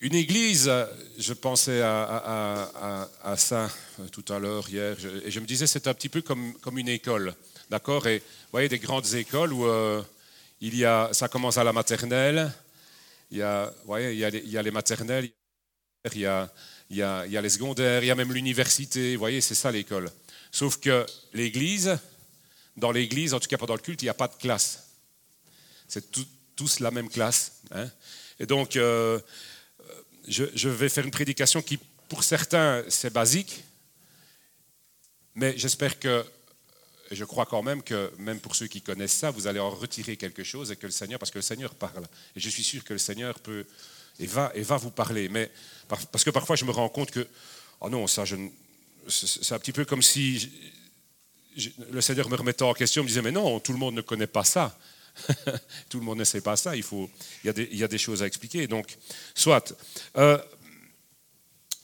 Une église, je pensais à, ça tout à l'heure, hier, et je me disais c'est un petit peu comme, une école, d'accord? Et vous voyez des grandes écoles où euh, il y a, ça commence à la maternelle, il y a, voyez, il y a les maternelles, il y a, il, y a, il y a les secondaires, il y a même l'université, vous voyez, c'est ça l'école. Sauf que l'église, dans l'église, en tout cas pendant le culte, il n'y a pas de classe. C'est tous la même classe. Hein et donc, euh, je, vais faire une prédication qui, pour certains, c'est basique, mais j'espère que, je crois quand même que, même pour ceux qui connaissent ça, vous allez en retirer quelque chose et que le Seigneur, parce que le Seigneur parle, et je suis sûr que le Seigneur peut et va, et va vous parler. Mais parce que parfois je me rends compte que, oh non, ça, c'est un petit peu comme si le Seigneur me remettait en question, me disait, mais non, tout le monde ne connaît pas ça. Tout le monde ne sait pas ça. Il, faut, il, y, a des, choses à expliquer. Donc, soit. Euh,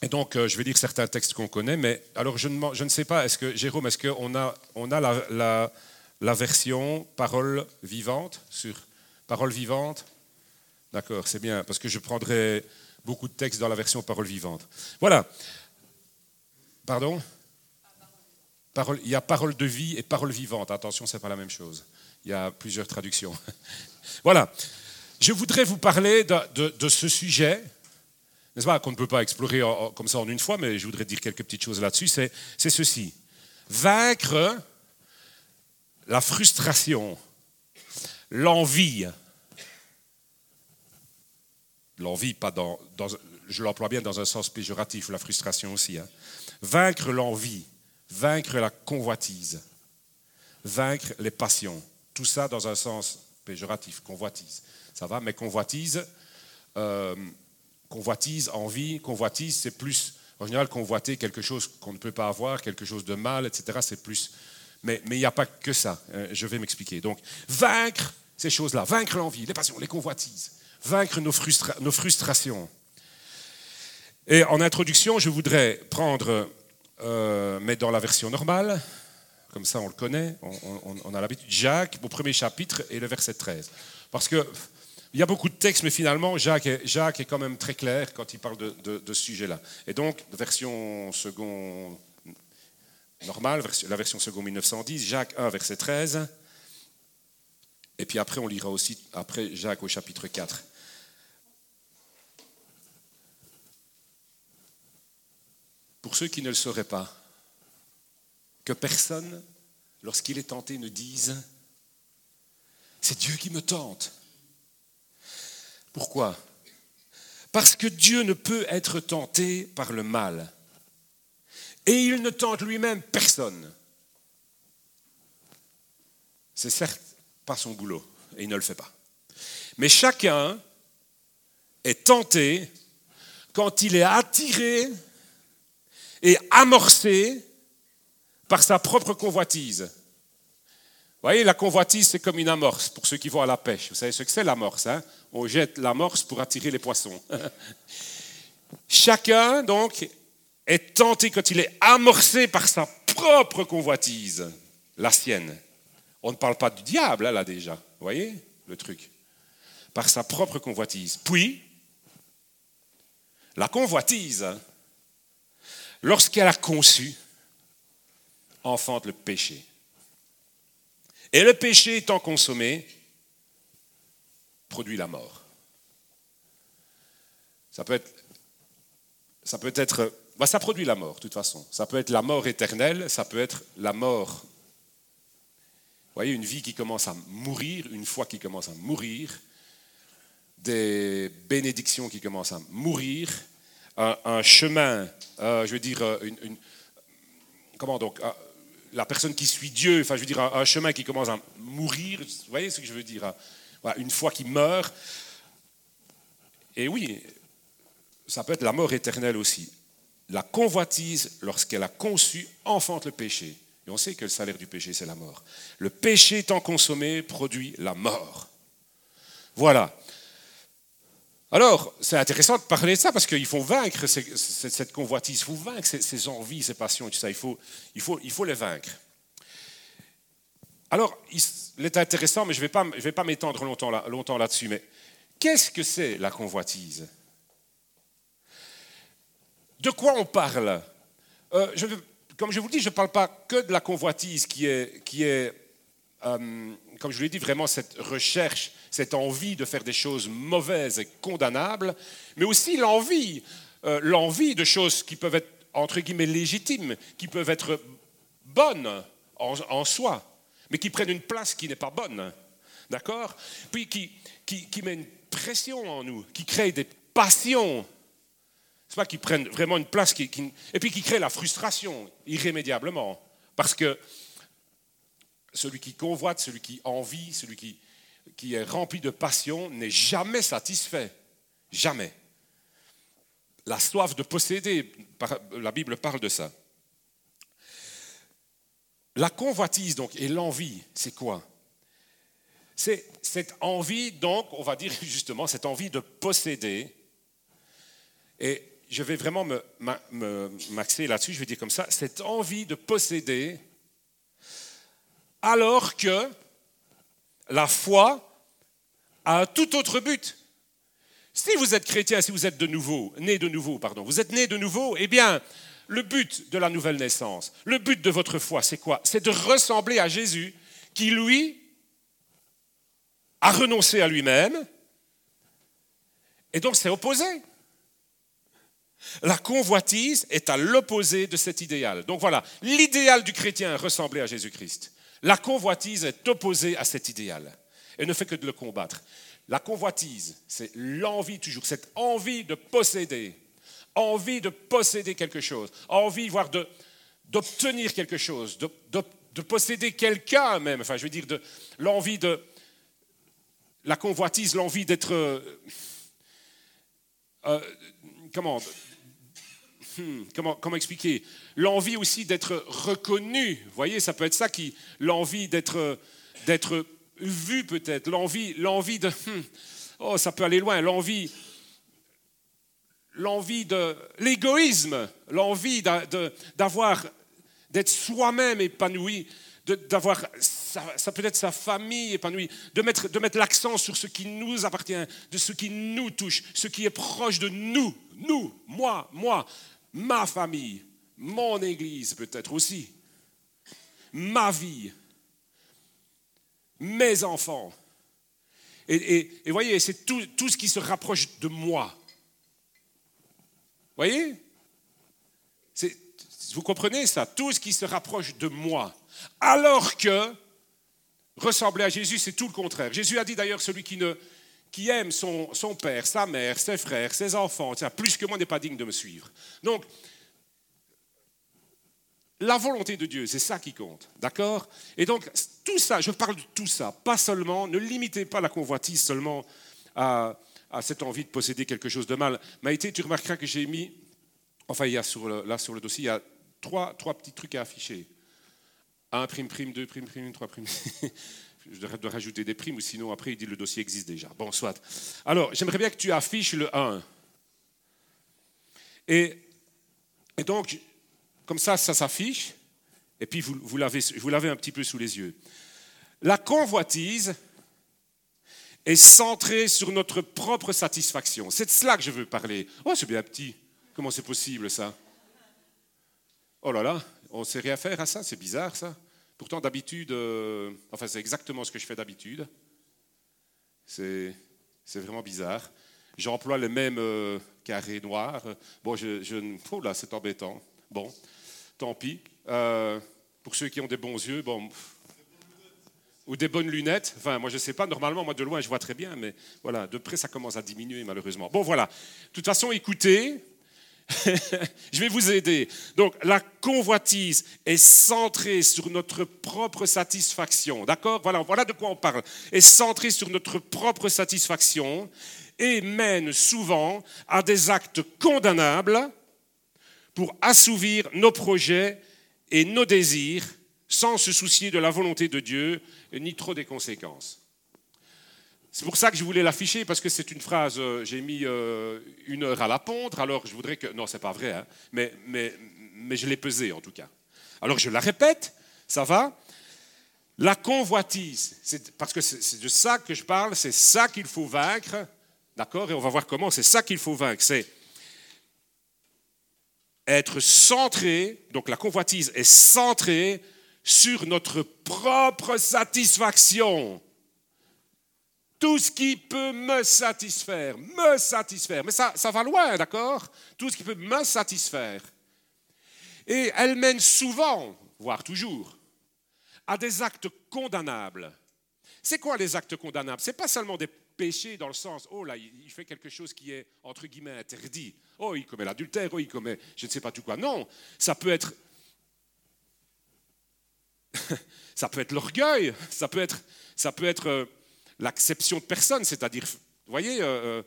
et donc, euh, je vais lire certains textes qu'on connaît, mais alors je ne, sais pas, est-ce que, Jérôme, est-ce qu'on a, on a la, version parole vivante sur parole vivante? D'accord, c'est bien, parce que je prendrai beaucoup de textes dans la version parole vivante. Voilà. Pardon? Parole, Il y a parole de vie et parole vivante. Attention, ce n'est pas la même chose. Il y a plusieurs traductions. voilà. Je voudrais vous parler de, ce sujet, n'est-ce pas, qu'on ne peut pas explorer comme ça en une fois, mais je voudrais dire quelques petites choses là-dessus. C'est ceci. Vaincre la frustration, l'envie. L'envie, pas dans, je l'emploie bien dans un sens péjoratif, la frustration aussi. Hein. Vaincre l'envie, vaincre la convoitise, vaincre les passions tout ça dans un sens péjoratif, convoitise. Ça va, mais convoitise, euh, convoitise, envie, convoitise, c'est plus, en général, convoiter quelque chose qu'on ne peut pas avoir, quelque chose de mal, etc. C'est plus. Mais il n'y a pas que ça. Hein, je vais m'expliquer. Donc, vaincre ces choses-là, vaincre l'envie, les passions, les convoitises, vaincre nos, nos frustrations. Et en introduction, je voudrais prendre, euh, mais dans la version normale, comme ça on le connaît, on, a l'habitude. Jacques, au premier chapitre, et le verset 13. Parce que il y a beaucoup de textes, mais finalement, Jacques est, quand même très clair quand il parle de, ce sujet-là. Et donc, version seconde normale, la version seconde 1910, Jacques 1, verset 13. Et puis après, on lira aussi, après Jacques au chapitre 4. Pour ceux qui ne le sauraient pas, que personne, lorsqu'il est tenté, ne dise C'est Dieu qui me tente. Pourquoi? Parce que Dieu ne peut être tenté par le mal. Et il ne tente lui-même personne. C'est certes pas son boulot, et il ne le fait pas. Mais chacun est tenté quand il est attiré et amorcé par sa propre convoitise. Vous voyez, la convoitise, c'est comme une amorce pour ceux qui vont à la pêche. Vous savez ce que c'est l'amorce hein? On jette l'amorce pour attirer les poissons. Chacun, donc, est tenté quand il est amorcé par sa propre convoitise, la sienne. On ne parle pas du diable, là, déjà. Vous voyez le truc? Par sa propre convoitise. Puis, la convoitise, lorsqu'elle a conçu, enfante le péché. Et le péché étant consommé, produit la mort. Ça peut être, ça peut être, bah, ça produit la mort, de toute façon. Ça peut être la mort éternelle, ça peut être la mort. Vous voyez, une vie qui commence à mourir, une foi qui commence à mourir, des bénédictions qui commencent à mourir, un, chemin, euh, je veux dire, une, comment donc, la personne qui suit Dieu, enfin je veux dire un, chemin qui commence à mourir, vous voyez ce que je veux dire hein? Une foi qui meurt. Et oui, ça peut être la mort éternelle aussi. La convoitise, lorsqu'elle a conçu, enfante le péché. Et on sait que le salaire du péché, c'est la mort. Le péché étant consommé produit la mort. Voilà. Alors, c'est intéressant de parler de ça parce qu'il faut vaincre cette convoitise, il faut vaincre ces envies, ces passions tout ça. Il faut, les vaincre. Alors, il est intéressant, mais je ne vais pas, m'étendre longtemps, là, longtemps là-dessus, mais qu'est-ce que c'est la convoitise? De quoi on parle? Euh, Comme je vous dis, je ne parle pas que de la convoitise qui est, qui est euh, comme je l'ai dit, vraiment cette recherche, cette envie de faire des choses mauvaises et condamnables, mais aussi l'envie, euh, l'envie de choses qui peuvent être, entre guillemets, légitimes, qui peuvent être bonnes en, soi, mais qui prennent une place qui n'est pas bonne. D'accord? Puis qui, qui, met une pression en nous, qui crée des passions c'est pas qu'ils prennent vraiment une place qui, et puis qui crée la frustration irrémédiablement. Parce que celui qui convoite, celui qui envie, celui qui, est rempli de passion n'est jamais satisfait. Jamais. La soif de posséder, la Bible parle de ça. La convoitise, donc, et l'envie, c'est quoi? C'est cette envie, donc, on va dire justement, cette envie de posséder. Et je vais vraiment m'axer là-dessus, je vais dire comme ça, cette envie de posséder, alors que la foi a un tout autre but. Si vous êtes chrétien, si vous êtes de nouveau, né de nouveau, pardon, vous êtes né de nouveau, eh bien, le but de la nouvelle naissance, le but de votre foi, c'est quoi? C'est de ressembler à Jésus qui, lui, a renoncé à lui-même. Et donc, c'est opposé. La convoitise est à l'opposé de cet idéal. Donc voilà, l'idéal du chrétien ressembler à Jésus-Christ. La convoitise est opposée à cet idéal et ne fait que de le combattre. La convoitise, c'est l'envie toujours, cette envie de posséder, envie de posséder quelque chose, envie, voire d'obtenir quelque chose, de, posséder quelqu'un même, enfin je veux dire, l'envie de, la convoitise, l'envie d'être, euh, euh, comment, Hmm, comment, expliquer L'envie aussi d'être reconnu? Vous voyez, ça peut être ça qui. L'envie d'être, d'être vu peut-être. L'envie, l'envie de. Hmm, oh, ça peut aller loin. L'envie. L'envie de. L'égoïsme. L'envie d'avoir. d'être soi-même épanoui. d'avoir ça, peut être sa famille épanouie, de mettre, de mettre l'accent sur ce qui nous appartient, de ce qui nous touche, ce qui est proche de nous, nous, moi, moi, ma famille, mon église peut-être aussi, ma vie, mes enfants. Et, voyez, c'est tout, tout, ce qui se rapproche de moi. Voyez? Vous comprenez ça? Tout ce qui se rapproche de moi. Alors que ressembler à Jésus, c'est tout le contraire. Jésus a dit d'ailleurs, celui qui, ne, qui aime son, son, père, sa mère, ses frères, ses enfants, plus que moi n'est pas digne de me suivre. Donc, la volonté de Dieu, c'est ça qui compte, d'accord? Et donc, tout ça, je parle de tout ça, pas seulement, ne limitez pas la convoitise seulement à, cette envie de posséder quelque chose de mal. été, tu remarqueras que j'ai mis, enfin, il y a sur le, là sur le dossier, il y a trois, trois petits trucs à afficher. Un prime, prime, deux prime, prime, trois prime. je dois rajouter des primes, ou sinon après il dit le dossier existe déjà. Bon, soit. Alors, j'aimerais bien que tu affiches le 1. Et, donc, comme ça, ça s'affiche, et puis vous, vous l'avez un petit peu sous les yeux. La convoitise est centrée sur notre propre satisfaction. C'est de cela que je veux parler. Oh, c'est bien petit. Comment c'est possible ça? Oh là là, on sait rien faire à ça, c'est bizarre ça. Pourtant, d'habitude, euh, enfin, c'est exactement ce que je fais d'habitude. C'est vraiment bizarre. J'emploie le même euh, carré noir. Bon, je, oh là, c'est embêtant. Bon, tant pis. Euh, pour ceux qui ont des bons yeux, bon, ou des bonnes lunettes. Enfin, moi, je ne sais pas. Normalement, moi, de loin, je vois très bien, mais voilà, de près, ça commence à diminuer, malheureusement. Bon, voilà. De toute façon, écoutez, je vais vous aider. Donc, la convoitise est centrée sur notre propre satisfaction. D'accord? Voilà, de quoi on parle. Est centrée sur notre propre satisfaction et mène souvent à des actes condamnables pour assouvir nos projets et nos désirs sans se soucier de la volonté de Dieu ni trop des conséquences. C'est pour ça que je voulais l'afficher, parce que c'est une phrase, euh, j'ai mis euh, une heure à la pondre, alors je voudrais que... Non, c'est pas vrai, hein, mais, mais, mais je l'ai pesée en tout cas. Alors je la répète, ça va? La convoitise, parce que c'est de ça que je parle, c'est ça qu'il faut vaincre, d'accord? Et on va voir comment, c'est ça qu'il faut vaincre, c'est être centré, donc la convoitise est centrée sur notre propre satisfaction. Tout ce qui peut me satisfaire, me satisfaire. Mais ça, ça va loin, d'accord? Tout ce qui peut me satisfaire. Et elle mène souvent, voire toujours, à des actes condamnables. C'est quoi les actes condamnables? C'est pas seulement des péchés dans le sens, oh là, il fait quelque chose qui est entre guillemets interdit. Oh, il commet l'adultère, oh, il commet je ne sais pas tout quoi. Non, ça peut être ça peut être l'orgueil, ça peut être, ça peut être euh, l'acception de personne, c'est-à-dire, vous voyez, euh, euh,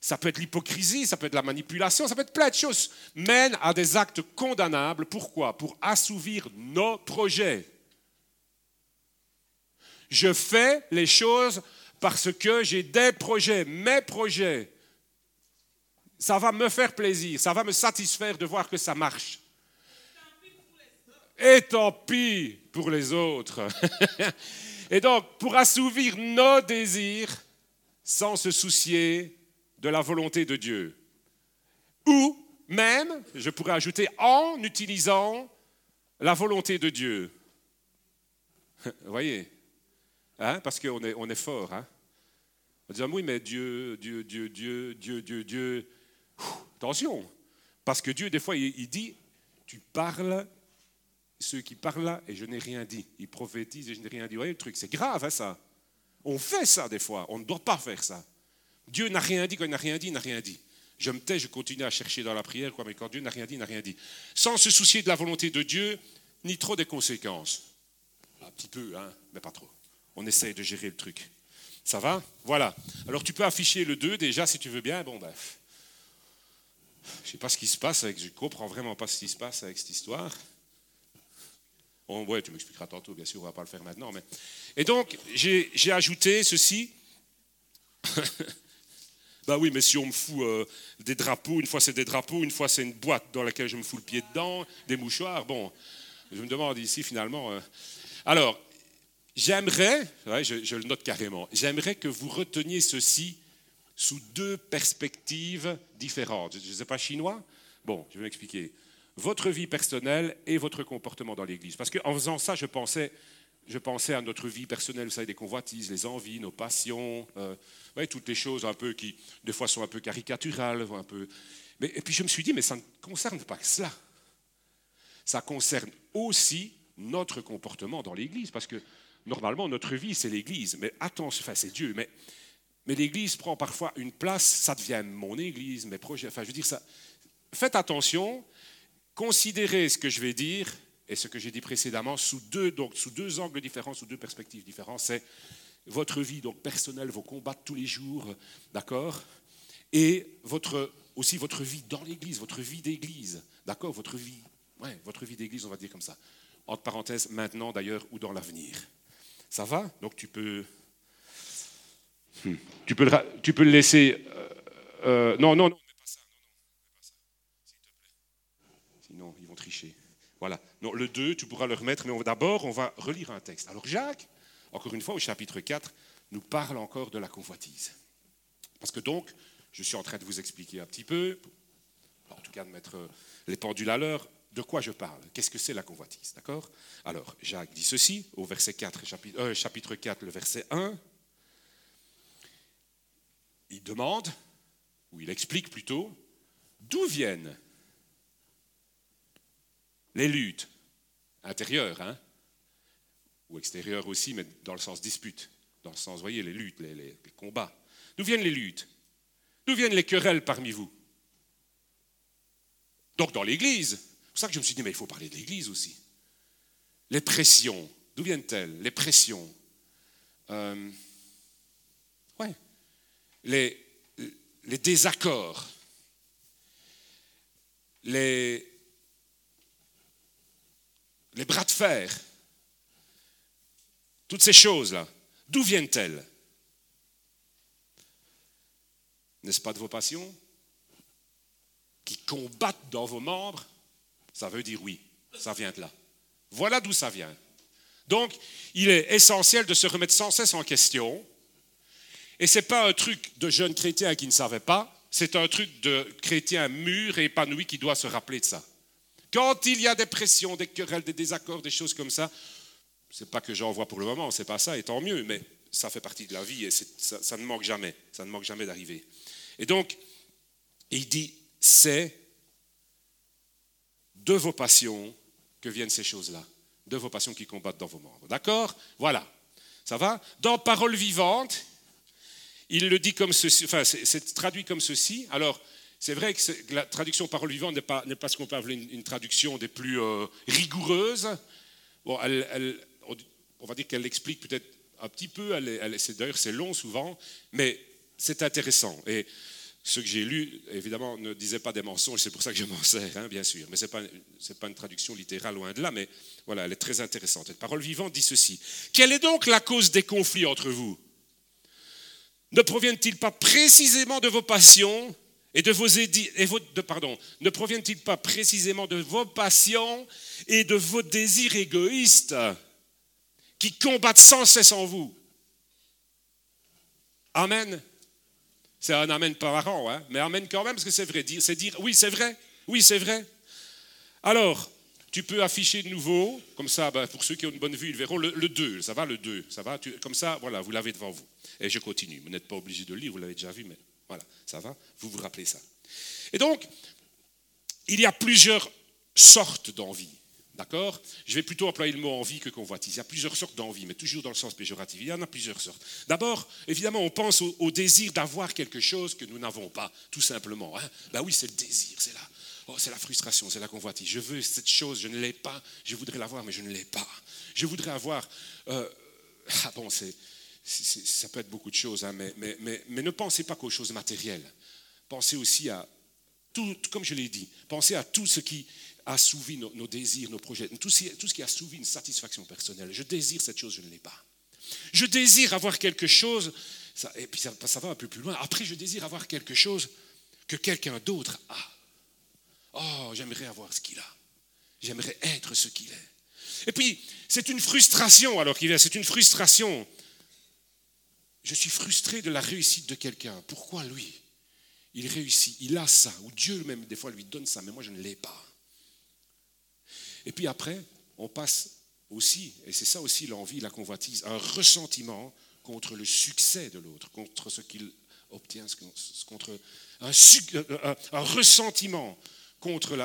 ça peut être l'hypocrisie, ça peut être la manipulation, ça peut être plein de choses, mène à des actes condamnables. Pourquoi? Pour assouvir nos projets. Je fais les choses parce que j'ai des projets, mes projets. Ça va me faire plaisir, ça va me satisfaire de voir que ça marche. Et tant pis pour les autres. Et donc, pour assouvir nos désirs sans se soucier de la volonté de Dieu. Ou même, je pourrais ajouter, en utilisant la volonté de Dieu. Vous voyez hein? Parce qu'on est, on est fort. Hein? On dit, oui, mais Dieu, Dieu, Dieu, Dieu, Dieu, Dieu, Dieu. attention, parce que Dieu, des fois, il dit, tu parles ceux qui parlent là et je n'ai rien dit. Ils prophétisent et je n'ai rien dit. Vous voyez le truc, c'est grave hein, ça. On fait ça des fois, on ne doit pas faire ça. Dieu n'a rien dit quand il n'a rien dit, il n'a rien dit. Je me tais, je continue à chercher dans la prière, quoi, mais quand Dieu n'a rien dit, il n'a rien dit. Sans se soucier de la volonté de Dieu, ni trop des conséquences. Un petit peu, hein, mais pas trop. On essaye de gérer le truc. Ça va? Voilà. Alors tu peux afficher le 2 déjà si tu veux bien. Bon, bref. Je ne sais pas ce qui se passe avec, je comprends vraiment pas ce qui se passe avec cette histoire. Oui, ouais, tu m'expliqueras tantôt, bien sûr, on ne va pas le faire maintenant. Mais... Et donc, j'ai ajouté ceci. bah oui, mais si on me fout euh, des drapeaux, une fois c'est des drapeaux, une fois c'est une boîte dans laquelle je me fous le pied dedans, des mouchoirs, bon, je me demande ici finalement. Euh. Alors, j'aimerais, je, je le note carrément, j'aimerais que vous reteniez ceci sous deux perspectives différentes. Je ne sais pas chinois? Bon, je vais m'expliquer votre vie personnelle et votre comportement dans l'Église. Parce qu'en faisant ça, je pensais, je pensais à notre vie personnelle, vous savez, des convoitises, les envies, nos passions, euh, toutes les choses un peu qui, des fois, sont un peu caricaturales. Un peu... Mais, et puis je me suis dit, mais ça ne concerne pas que cela. Ça concerne aussi notre comportement dans l'Église. Parce que normalement, notre vie, c'est l'Église. Mais attention, enfin, c'est Dieu. Mais, mais l'Église prend parfois une place, ça devient mon Église, mes projets. Enfin, je veux dire, ça. Faites attention considérez ce que je vais dire et ce que j'ai dit précédemment sous deux, donc, sous deux angles différents, sous deux perspectives différentes. C'est votre vie donc personnelle, vos combats tous les jours, d'accord? Et aussi votre vie dans l'Église, votre vie d'Église, d'accord? Votre vie, ouais, votre vie d'Église, on va dire comme ça. Entre parenthèses, maintenant d'ailleurs ou dans l'avenir. Ça va? Donc tu peux, hmm. tu peux, tu peux le laisser. Euh, euh, non, non, non. Voilà. Non, le 2, tu pourras le remettre, mais d'abord, on va relire un texte. Alors Jacques, encore une fois, au chapitre 4, nous parle encore de la convoitise. Parce que donc, je suis en train de vous expliquer un petit peu, en tout cas de mettre les pendules à l'heure, de quoi je parle. Qu'est-ce que c'est la convoitise D'accord? Alors, Jacques dit ceci, au verset 4, chapitre, euh, chapitre 4, le verset 1. Il demande, ou il explique plutôt, d'où viennent les luttes intérieures, hein, ou extérieures aussi, mais dans le sens dispute, dans le sens, voyez, les luttes, les, combats. D'où viennent les luttes? D'où viennent les querelles parmi vous? Donc dans l'Église. C'est pour ça que je me suis dit, mais il faut parler de l'Église aussi. Les pressions, d'où viennent-elles? Les pressions. Euh, ouais. Les, les désaccords. Les, les bras de fer, toutes ces choses-là, d'où viennent-elles? N'est-ce pas de vos passions? Qui combattent dans vos membres? Ça veut dire oui, ça vient de là. Voilà d'où ça vient. Donc, il est essentiel de se remettre sans cesse en question. Et ce n'est pas un truc de jeunes chrétiens qui ne savaient pas, c'est un truc de chrétiens mûrs et épanouis qui doit se rappeler de ça. Quand il y a des pressions, des querelles, des désaccords, des choses comme ça, c'est pas que j'en vois pour le moment, c'est pas ça, et tant mieux, mais ça fait partie de la vie et ça, ça, ne manque jamais, ça ne manque jamais d'arriver. Et donc, il dit, c'est de vos passions que viennent ces choses-là, de vos passions qui combattent dans vos membres. D'accord? Voilà. Ça va? Dans Parole vivante, il le dit comme ceci, enfin, c'est traduit comme ceci. Alors, c'est vrai que la traduction parole vivante n'est pas, ce qu'on peut appeler une, traduction des plus euh, rigoureuses. Bon, on va dire qu'elle explique peut-être un petit peu, elle, d'ailleurs c'est long souvent, mais c'est intéressant. Et ce que j'ai lu, évidemment, ne disait pas des mensonges, c'est pour ça que je m'en sers, hein, bien sûr. Mais ce n'est pas, pas, une traduction littérale, loin de là, mais voilà, elle est très intéressante. Parole vivante dit ceci. Quelle est donc la cause des conflits entre vous? Ne proviennent-ils pas précisément de vos passions? Et de vos et pardon, ne proviennent-ils pas précisément de vos passions et de vos désirs égoïstes qui combattent sans cesse en vous? Amen. C'est un amen par hein? mais amen quand même, parce que c'est vrai. C'est dire, oui, c'est vrai, oui, c'est vrai. Alors, tu peux afficher de nouveau, comme ça, ben, pour ceux qui ont une bonne vue, ils verront le, 2, ça va, le 2, ça va, comme ça, voilà, vous l'avez devant vous. Et je continue, vous n'êtes pas obligé de lire, vous l'avez déjà vu, mais voilà, ça va, vous vous rappelez ça. Et donc, il y a plusieurs sortes d'envie. D'accord? Je vais plutôt employer le mot envie que convoitise. Il y a plusieurs sortes d'envie, mais toujours dans le sens péjoratif. Il y en a plusieurs sortes. D'abord, évidemment, on pense au, désir d'avoir quelque chose que nous n'avons pas, tout simplement. Ben oui, c'est le désir, c'est la, oh, c'est la frustration, c'est la convoitise. Je veux cette chose, je ne l'ai pas, je voudrais l'avoir, mais je ne l'ai pas. Je voudrais avoir... Euh, ah bon, c'est, ça peut être beaucoup de choses, hein, mais, ne pensez pas qu'aux choses matérielles. Pensez aussi à tout, comme je l'ai dit, pensez à tout ce qui assouvi nos, nos désirs, nos projets, tout ce, tout ce qui une satisfaction personnelle. Je désire cette chose, je ne l'ai pas. Je désire avoir quelque chose, et puis ça, ça, va un peu plus loin. Après, je désire avoir quelque chose que quelqu'un d'autre a. Oh, j'aimerais avoir ce qu'il a. J'aimerais être ce qu'il est. Et puis, c'est une frustration alors qu'il est, c'est une frustration. Je suis frustré de la réussite de quelqu'un. Pourquoi lui? Il réussit, il a ça, ou Dieu même des fois lui donne ça, mais moi je ne l'ai pas. Et puis après, on passe aussi, et c'est ça aussi l'envie, la convoitise, un ressentiment contre le succès de l'autre, contre ce qu'il obtient, contre un, un, ressentiment contre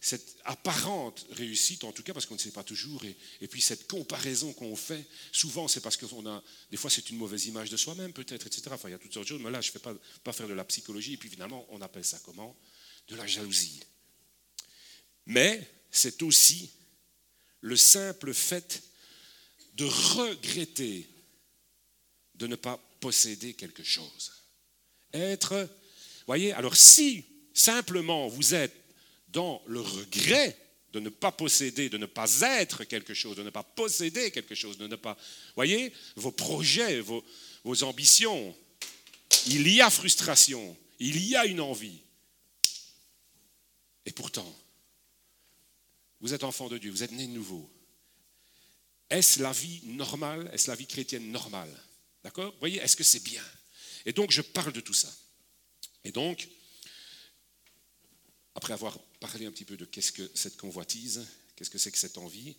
cette apparente réussite, en tout cas parce qu'on ne sait pas toujours, et, puis cette comparaison qu'on fait, souvent c'est parce qu'on a, des fois c'est une mauvaise image de soi-même peut-être, etc. Enfin, il y a toutes sortes de choses, mais là je ne fais pas, pas faire de la psychologie, et puis finalement on appelle ça comment? De la jalousie. Mais c'est aussi le simple fait de regretter de ne pas posséder quelque chose. Être, voyez, alors si simplement vous êtes dans le regret de ne pas posséder, de ne pas être quelque chose, de ne pas posséder quelque chose, de ne pas, voyez, vos projets, vos, vos ambitions, il y a frustration, il y a une envie. Et pourtant, vous êtes enfant de Dieu, vous êtes né de nouveau. Est-ce la vie normale? Est-ce la vie chrétienne normale? D'accord? Voyez, est-ce que c'est bien? Et donc, je parle de tout ça. Et donc, après avoir parlé un petit peu de qu'est-ce que cette convoitise, qu'est-ce que c'est que cette envie,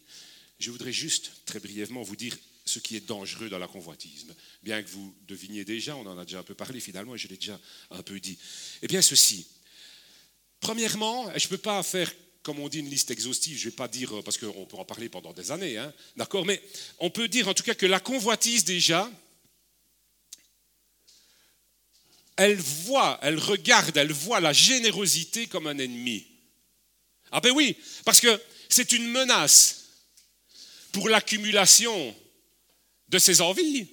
je voudrais juste très brièvement vous dire ce qui est dangereux dans la convoitise. Bien que vous deviniez déjà, on en a déjà un peu parlé finalement, et je l'ai déjà un peu dit. Eh bien, ceci. Premièrement, je ne peux pas faire comme on dit, une liste exhaustive, je ne vais pas dire, euh, parce qu'on peut en parler pendant des années, hein, d'accord Mais on peut dire en tout cas que la convoitise déjà, elle voit, elle regarde, elle voit la générosité comme un ennemi. Ah ben oui, parce que c'est une menace pour l'accumulation de ses envies.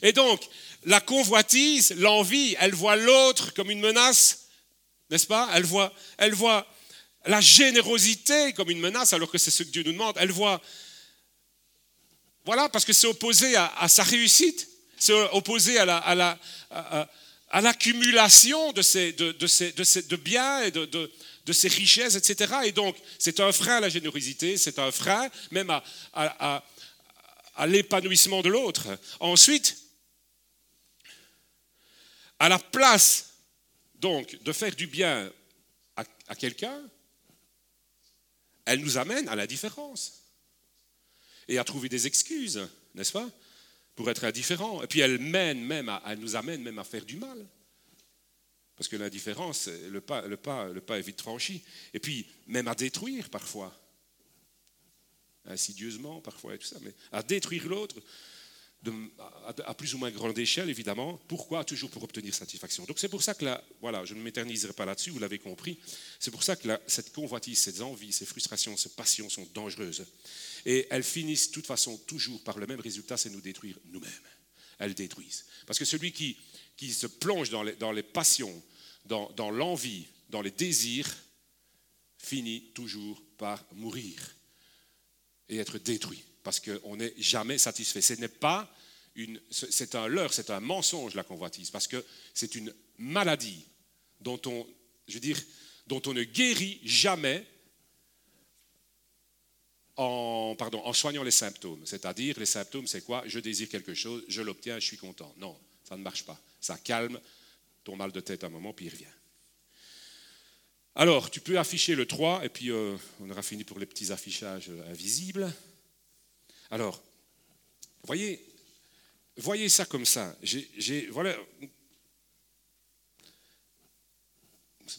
Et donc, la convoitise, l'envie, elle voit l'autre comme une menace, n'est-ce pas? Elle voit, la générosité comme une menace, alors que c'est ce que Dieu nous demande. Elle voit, voilà, parce que c'est opposé à, sa réussite, c'est opposé à la, l'accumulation de, ces, biens et de, ces richesses, etc. Et donc, c'est un frein à la générosité, c'est un frein même à, à, à l'épanouissement de l'autre. Ensuite, à la place donc de faire du bien à quelqu'un, elle nous amène à l'indifférence et à trouver des excuses, n'est-ce pas, pour être indifférent. Et puis elle mène même, à, elle nous amène même à faire du mal. Parce que l'indifférence, le pas, le, pas, le pas est vite franchi. Et puis même à détruire parfois. Insidieusement parfois et tout ça, mais à détruire l'autre à, plus ou moins grande échelle, évidemment. Pourquoi? Toujours pour obtenir satisfaction. Donc c'est pour ça que là, voilà, je ne m'éterniserai pas là-dessus, vous l'avez compris. C'est pour ça que cette convoitise, ces envies, ces frustrations, ces passions sont dangereuses. Et elles finissent de toute façon toujours par le même résultat, c'est nous détruire nous-mêmes. Elles détruisent. Parce que celui qui, qui se plonge dans les, dans les passions, dans, dans l'envie, dans les désirs, finit toujours par mourir et être détruit parce qu'on n'est jamais satisfait. Ce n'est pas une, c'est un leurre, c'est un mensonge la convoitise, parce que c'est une maladie dont on, je veux dire, dont on ne guérit jamais en, soignant les symptômes. C'est-à-dire, les symptômes, c'est quoi? Je désire quelque chose, je l'obtiens, je suis content. Non, ça ne marche pas. Ça calme ton mal de tête un moment, puis il revient. Alors, tu peux afficher le 3, et puis euh, on aura fini pour les petits affichages invisibles. Alors, voyez, voyez ça comme ça. C'est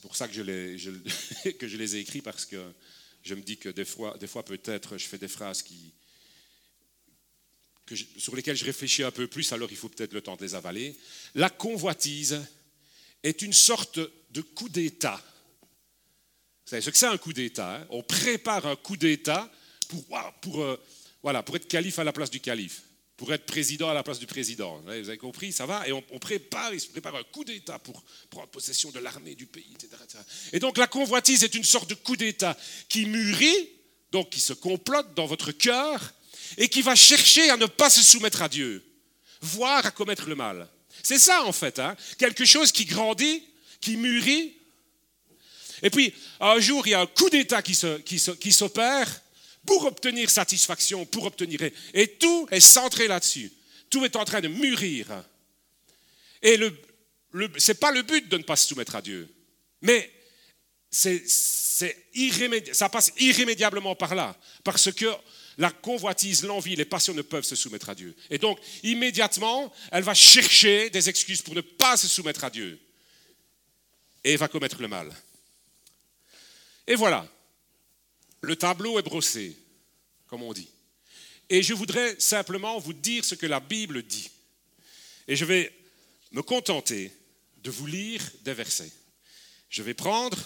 pour ça que je les ai écrits parce que je me dis que des fois, peut-être, je fais des phrases sur lesquelles je réfléchis un peu plus, alors il faut peut-être le temps de les avaler. La convoitise est une sorte de coup d'État. Vous savez ce que c'est un coup d'État hein? On prépare un coup d'État euh, pour être calife à la place du calife, pour être président à la place du président. Vous avez compris, ça va Et on, prépare, se prépare un coup d'État pour prendre possession de l'armée du pays, etc., Et donc la convoitise est une sorte de coup d'État qui mûrit, donc qui se complote dans votre cœur et qui va chercher à ne pas se soumettre à Dieu, voire à commettre le mal. C'est ça en fait, hein quelque chose qui grandit, qui mûrit. Et puis un jour, il y a un coup d'État qui s'opère pour obtenir satisfaction, pour obtenir... Et tout est centré là-dessus. Tout est en train de mûrir. Et le, ce n'est pas le but de ne pas se soumettre à Dieu. Mais c'est, ça passe irrémédiablement par là. Parce que la convoitise, l'envie, les passions ne peuvent se soumettre à Dieu. Et donc, immédiatement, elle va chercher des excuses pour ne pas se soumettre à Dieu. Et va commettre le mal. Et voilà. Le tableau est brossé, comme on dit. Et je voudrais simplement vous dire ce que la Bible dit. Et je vais me contenter de vous lire des versets. Je vais prendre,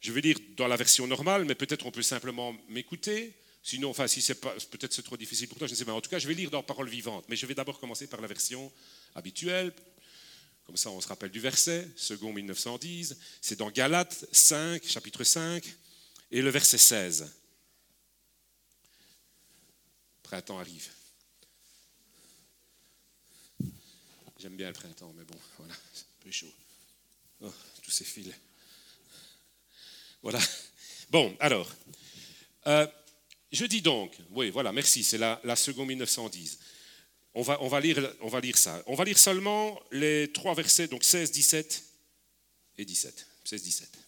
je vais lire dans la version normale, mais peut-être on peut simplement m'écouter. Sinon, enfin, si c'est peut-être c'est trop difficile pour toi, je ne sais pas. En tout cas, je vais lire dans Parole vivante. Mais je vais d'abord commencer par la version habituelle. Comme ça, on se rappelle du verset, second 1910. C'est dans Galates 5, chapitre 5 et le verset 16. Printemps arrive. J'aime bien le printemps, mais bon, voilà, c'est un peu chaud. Oh, tous ces fils. Voilà. Bon, alors, euh, je dis donc, oui, voilà, merci, c'est la, la seconde 1910. On va, on, va lire, on va lire ça. On va lire seulement les trois versets, donc 16, 17 et 17. 16, 17.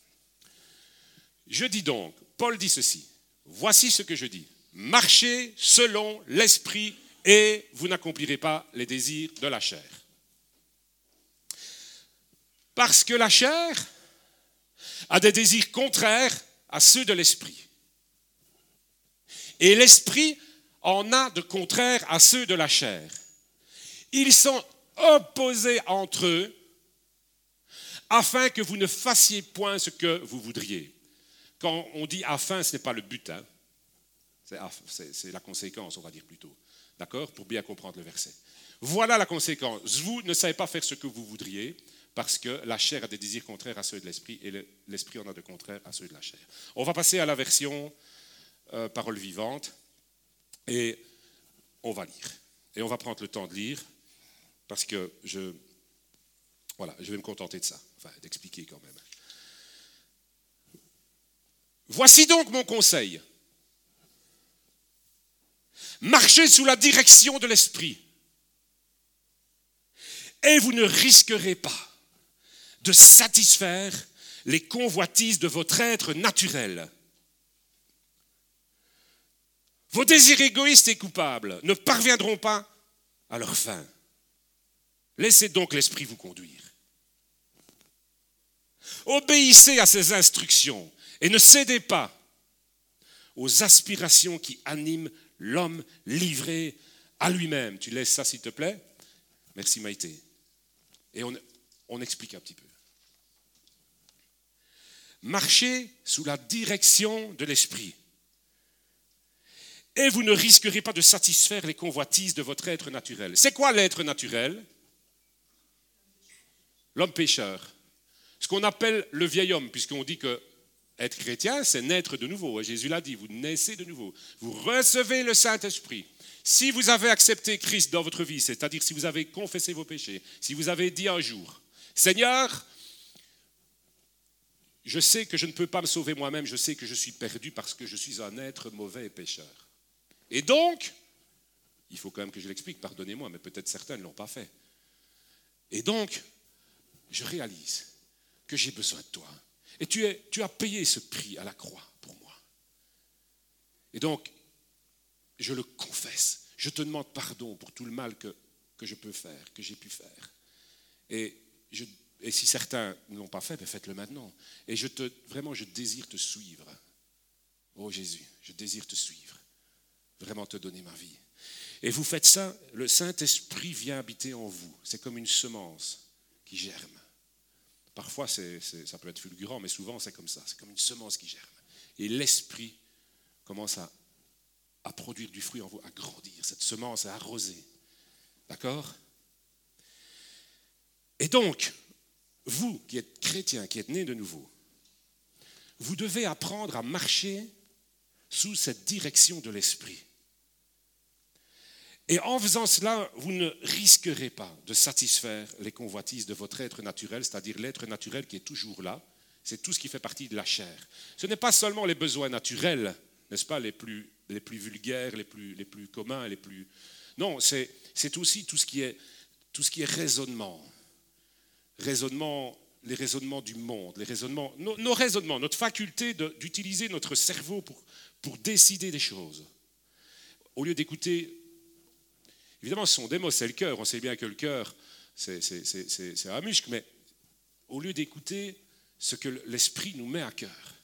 Je dis donc, Paul dit ceci, voici ce que je dis, marchez selon l'esprit et vous n'accomplirez pas les désirs de la chair. Parce que la chair a des désirs contraires à ceux de l'esprit. Et l'esprit en a de contraires à ceux de la chair. Ils sont opposés entre eux afin que vous ne fassiez point ce que vous voudriez. Quand on dit afin, ce n'est pas le but. Hein. C'est la conséquence, on va dire plutôt. D'accord? Pour bien comprendre le verset. Voilà la conséquence. Vous ne savez pas faire ce que vous voudriez parce que la chair a des désirs contraires à ceux de l'esprit et l'esprit en a de contraires à ceux de la chair. On va passer à la version euh, parole vivante et on va lire. Et on va prendre le temps de lire parce que je, voilà, je vais me contenter de ça, enfin d'expliquer quand même. Voici donc mon conseil. Marchez sous la direction de l'Esprit et vous ne risquerez pas de satisfaire les convoitises de votre être naturel. vos désirs égoïstes et coupables ne parviendront pas à leur fin. Laissez donc l'Esprit vous conduire. Obéissez à ses instructions et ne cédez pas aux aspirations qui animent l'homme livré à lui-même. Tu laisses ça, s'il te plaît Merci Maïté. Et on, explique un petit peu. Marchez sous la direction de l'Esprit. Et vous ne risquerez pas de satisfaire les convoitises de votre être naturel. C'est quoi l'être naturel? L'homme pécheur. Ce qu'on appelle le vieil homme, puisqu'on dit que être chrétien, c'est naître de nouveau. Jésus l'a dit, vous naissez de nouveau. Vous recevez le Saint-Esprit. Si vous avez accepté Christ dans votre vie, c'est-à-dire si vous avez confessé vos péchés, si vous avez dit un jour, Seigneur, je sais que je ne peux pas me sauver moi-même, je sais que je suis perdu parce que je suis un être mauvais et pécheur. Et donc, il faut quand même que je l'explique, pardonnez-moi, mais peut-être certains ne l'ont pas fait. Et donc, je réalise que j'ai besoin de toi. Et tu, as payé ce prix à la croix pour moi. Et donc, je le confesse. Je te demande pardon pour tout le mal que, je peux faire, que j'ai pu faire. Et, si certains ne l'ont pas fait, ben faites-le maintenant. Et vraiment, je désire te suivre. Oh Jésus, je désire te suivre. Vraiment te donner ma vie. Et vous faites ça, le Saint-Esprit vient habiter en vous. C'est comme une semence qui germe. Parfois, ça peut être fulgurant, mais souvent, c'est comme ça. C'est comme une semence qui germe. Et l'Esprit commence à, à produire du fruit en vous, à grandir. Cette semence à arroser. D'accord? Et donc, vous qui êtes chrétien, qui êtes né de nouveau, vous devez apprendre à marcher sous cette direction de l'Esprit. Et en faisant cela, vous ne risquerez pas de satisfaire les convoitises de votre être naturel, c'est-à-dire l'être naturel qui est toujours là. C'est tout ce qui fait partie de la chair. Ce n'est pas seulement les besoins naturels, n'est-ce pas, les plus, les plus vulgaires, les plus, les plus communs, les plus... Non, c'est, aussi tout ce qui est, tout ce qui est raisonnement. Raisonnement, les raisonnements du monde, les raisonnements, nos, nos raisonnements, notre faculté d'utiliser notre cerveau pour, pour décider des choses. Au lieu d'écouter Évidemment, son démos, c'est le cœur. On sait bien que le cœur, c'est un muscle, mais au lieu d'écouter ce que l'esprit nous met à cœur.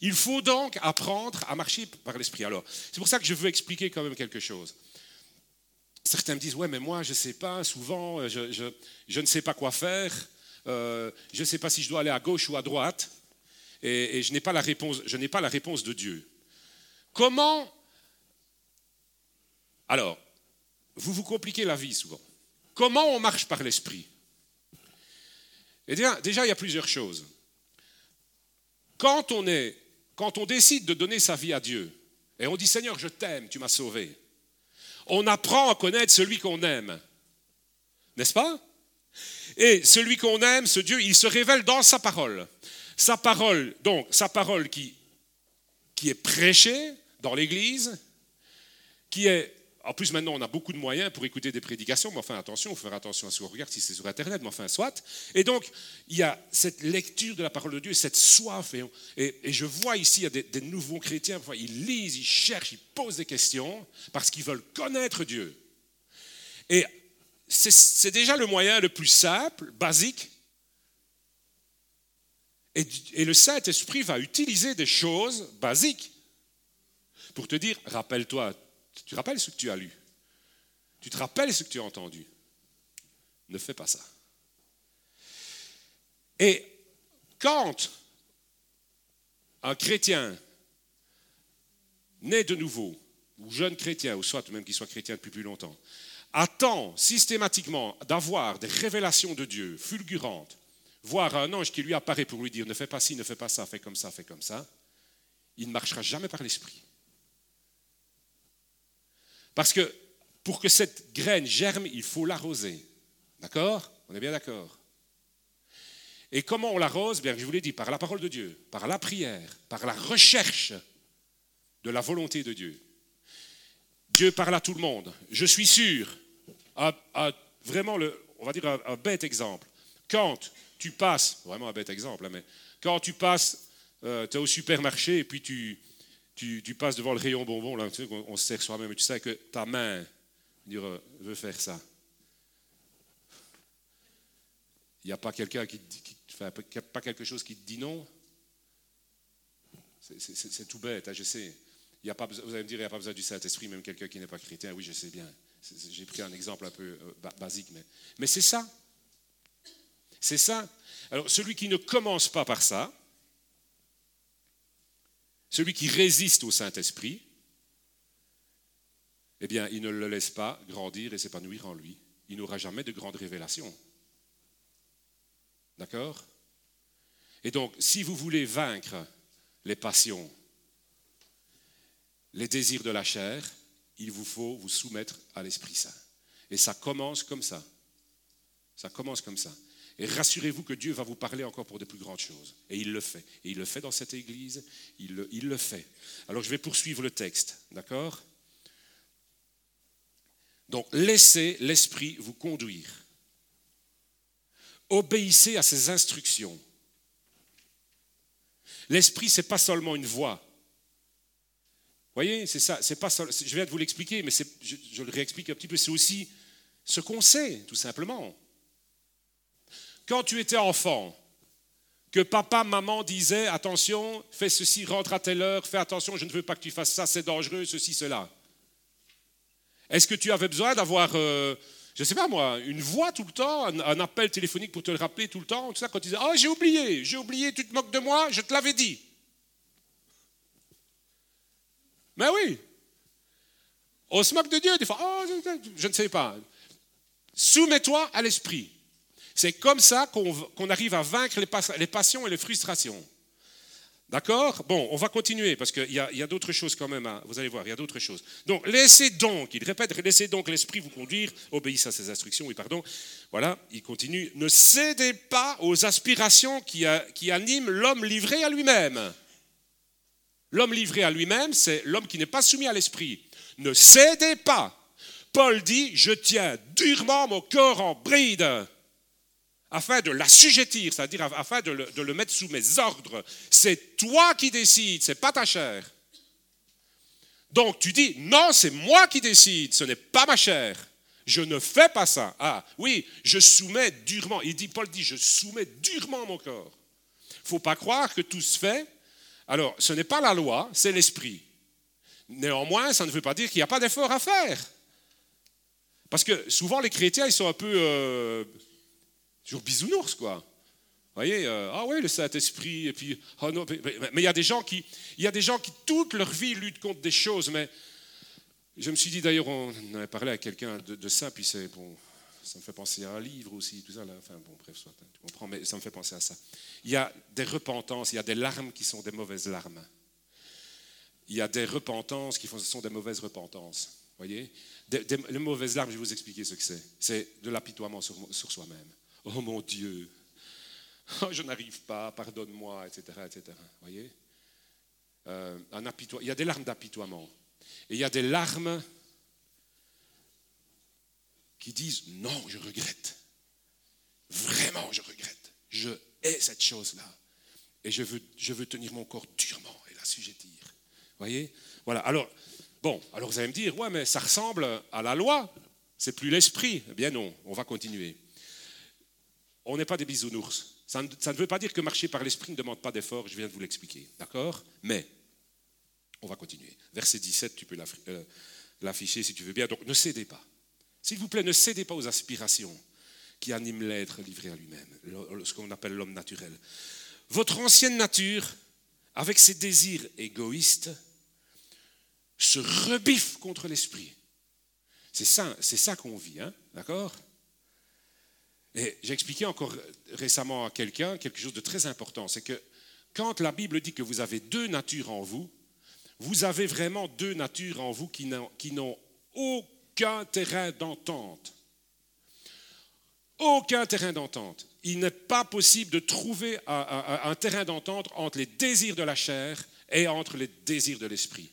Il faut donc apprendre à marcher par l'esprit. Alors, c'est pour ça que je veux expliquer quand même quelque chose. Certains me disent, ouais, mais moi, je ne sais pas, souvent, euh, je, ne sais pas quoi faire, euh, je ne sais pas si je dois aller à gauche ou à droite, et, je n'ai pas, pas la réponse de Dieu. Comment Alors, vous vous compliquez la vie souvent. Comment on marche par l'esprit? Et déjà, déjà, il y a plusieurs choses. Quand on, est, quand on décide de donner sa vie à Dieu, et on dit Seigneur, je t'aime, tu m'as sauvé, on apprend à connaître celui qu'on aime. N'est-ce pas? Et celui qu'on aime, ce Dieu, il se révèle dans sa parole. Sa parole, donc, sa parole qui, qui est prêchée dans l'Église, qui est en plus, maintenant, on a beaucoup de moyens pour écouter des prédications, mais enfin, attention, il faut faire attention à ce qu'on regarde si c'est sur Internet, mais enfin, soit. Et donc, il y a cette lecture de la parole de Dieu, cette soif. Et, et, je vois ici, il y a des, nouveaux chrétiens, ils lisent, ils cherchent, ils posent des questions parce qu'ils veulent connaître Dieu. Et c'est déjà le moyen le plus simple, basique. Et, et le Saint-Esprit va utiliser des choses basiques pour te dire, rappelle-toi, tu te rappelles ce que tu as lu? Tu te rappelles ce que tu as entendu? Ne fais pas ça. Et quand un chrétien né de nouveau, ou jeune chrétien, ou soit même qu'il soit chrétien depuis plus longtemps, attend systématiquement d'avoir des révélations de Dieu fulgurantes, voir un ange qui lui apparaît pour lui dire ne fais pas ci, ne fais pas ça, fais comme ça, fais comme ça, il ne marchera jamais par l'esprit. Parce que pour que cette graine germe, il faut l'arroser. D'accord? On est bien d'accord Et comment on l'arrose? Bien, je vous l'ai dit, par la parole de Dieu, par la prière, par la recherche de la volonté de Dieu. Dieu parle à tout le monde. Je suis sûr, vraiment, on va dire un, bête exemple. Quand tu passes, vraiment un bête exemple, hein, mais quand tu passes, euh, tu es au supermarché et puis tu, tu, passes devant le rayon bonbon, là, on, se sert soi-même, et tu sais que ta main veut faire ça. Il n'y a pas quelque chose qui te dit non? C'est tout bête, hein, je sais. Il y a pas, vous allez me dire, il n'y a pas besoin du Saint-Esprit, même quelqu'un qui n'est pas chrétien. Oui, je sais bien. J'ai pris un exemple un peu euh, basique, mais, mais c'est ça. C'est ça. Alors, celui qui ne commence pas par ça, celui qui résiste au Saint-Esprit, eh bien, il ne le laisse pas grandir et s'épanouir en lui. Il n'aura jamais de grande révélation. D'accord? Et donc, si vous voulez vaincre les passions, les désirs de la chair, il vous faut vous soumettre à l'Esprit Saint. Et ça commence comme ça. Ça commence comme ça. Et rassurez-vous que Dieu va vous parler encore pour de plus grandes choses. Et il le fait. Et il le fait dans cette église. Il le, fait. Alors je vais poursuivre le texte. D'accord? Donc laissez l'Esprit vous conduire. Obéissez à ses instructions. L'Esprit, ce n'est pas seulement une voix. Voyez, c'est ça. Je viens de vous l'expliquer, mais je, je le réexplique un petit peu. C'est aussi ce qu'on sait, tout simplement. Quand tu étais enfant, que papa, maman disaient attention, fais ceci, rentre à telle heure, fais attention, je ne veux pas que tu fasses ça, c'est dangereux, ceci, cela. Est-ce que tu avais besoin d'avoir, euh, je ne sais pas moi, une voix tout le temps, un, appel téléphonique pour te le rappeler tout le temps, tout ça, quand tu disais, oh j'ai oublié, j'ai oublié, tu te moques de moi, je te l'avais dit. Mais oui, on se moque de Dieu des fois, oh, je ne sais pas. Soumets-toi à l'esprit. C'est comme ça qu'on arrive à vaincre les, passions et les frustrations. D'accord? Bon, on va continuer parce qu'il y a, d'autres choses quand même. vous allez voir, il y a d'autres choses. Donc, laissez donc, il répète, laissez donc l'esprit vous conduire, obéissez à ses instructions, oui, pardon. Voilà, il continue. Ne cédez pas aux aspirations qui, qui animent l'homme livré à lui-même. L'homme livré à lui-même, c'est l'homme qui n'est pas soumis à l'esprit. Ne cédez pas. Paul dit, je tiens durement mon corps en bride afin de l'assujettir, c'est-à-dire afin de le, mettre sous mes ordres. C'est toi qui décides, c'est pas ta chair. Donc tu dis, non, c'est moi qui décide, ce n'est pas ma chair. Je ne fais pas ça. Ah oui, je soumets durement. Il dit, Paul dit, je soumets durement mon corps. Ne faut pas croire que tout se fait. Alors, ce n'est pas la loi, c'est l'esprit. Néanmoins, ça ne veut pas dire qu'il n'y a pas d'effort à faire. Parce que souvent, les chrétiens, ils sont un peu euh, Toujours bisounours, quoi. Vous voyez, euh, ah oui, le Saint-Esprit, et puis, oh mais il y a des gens qui, il des gens qui toute leur vie luttent contre des choses, mais je me suis dit d'ailleurs, on avait parlé à quelqu'un de, ça, puis c'est bon, ça me fait penser à un livre aussi, tout ça, là. enfin bon, bref, soit, hein, tu comprends, mais ça me fait penser à ça. Il y a des repentances, il y a des larmes qui sont des mauvaises larmes. Il y a des repentances qui sont des mauvaises repentances. Vous voyez Les mauvaises larmes, je vais vous expliquer ce que c'est. C'est de l'apitoiement sur soi-même. Oh mon Dieu, oh, je n'arrive pas, pardonne-moi, etc., etc. Voyez? Euh, Il y a des larmes d'apitoiement. Et il y a des larmes qui disent non, je regrette. Vraiment, je regrette. Je hais cette chose-là. Et je veux, je veux tenir mon corps durement et l'assujettir. Voyez? Voilà. Alors, bon, alors vous allez me dire, ouais, mais ça ressemble à la loi. C'est plus l'esprit. Eh bien non, on va continuer. On n'est pas des bisounours. Ça ne, veut pas dire que marcher par l'esprit ne demande pas d'effort, je viens de vous l'expliquer. D'accord? Mais, on va continuer. Verset 17, tu peux euh, l'afficher si tu veux bien. Donc, ne cédez pas. S'il vous plaît, ne cédez pas aux aspirations qui animent l'être livré à lui-même, ce qu'on appelle l'homme naturel. Votre ancienne nature, avec ses désirs égoïstes, se rebiffe contre l'esprit. C'est ça, c'est ça qu'on vit, hein? D'accord? Et j'ai expliqué encore récemment à quelqu'un quelque chose de très important, c'est que quand la Bible dit que vous avez deux natures en vous, vous avez vraiment deux natures en vous qui n'ont aucun terrain d'entente. Aucun terrain d'entente. Il n'est pas possible de trouver un, un terrain d'entente entre les désirs de la chair et entre les désirs de l'esprit.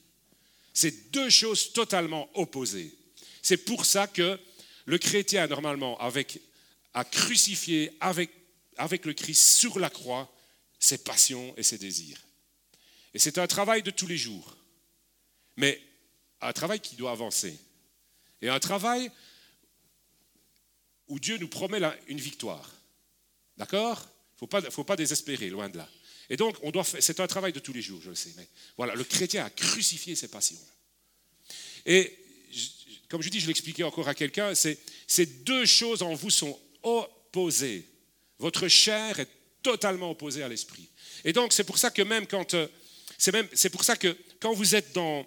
C'est deux choses totalement opposées. C'est pour ça que le chrétien, normalement, avec a crucifié avec, avec le Christ sur la croix ses passions et ses désirs. Et c'est un travail de tous les jours. mais un travail qui doit avancer. Et un travail où Dieu nous promet une victoire. D'accord? Il ne faut pas, désespérer, loin de là. Et donc, on doit, c'est un travail de tous les jours, je le sais. Mais voilà, le chrétien a crucifié ses passions. Et comme je dis, je l'expliquais encore à quelqu'un, ces deux choses en vous sont opposées. Votre chair est totalement opposée à l'esprit. Et donc, c'est pour ça que même quand, euh, c'est même, c'est pour ça que quand vous êtes dans,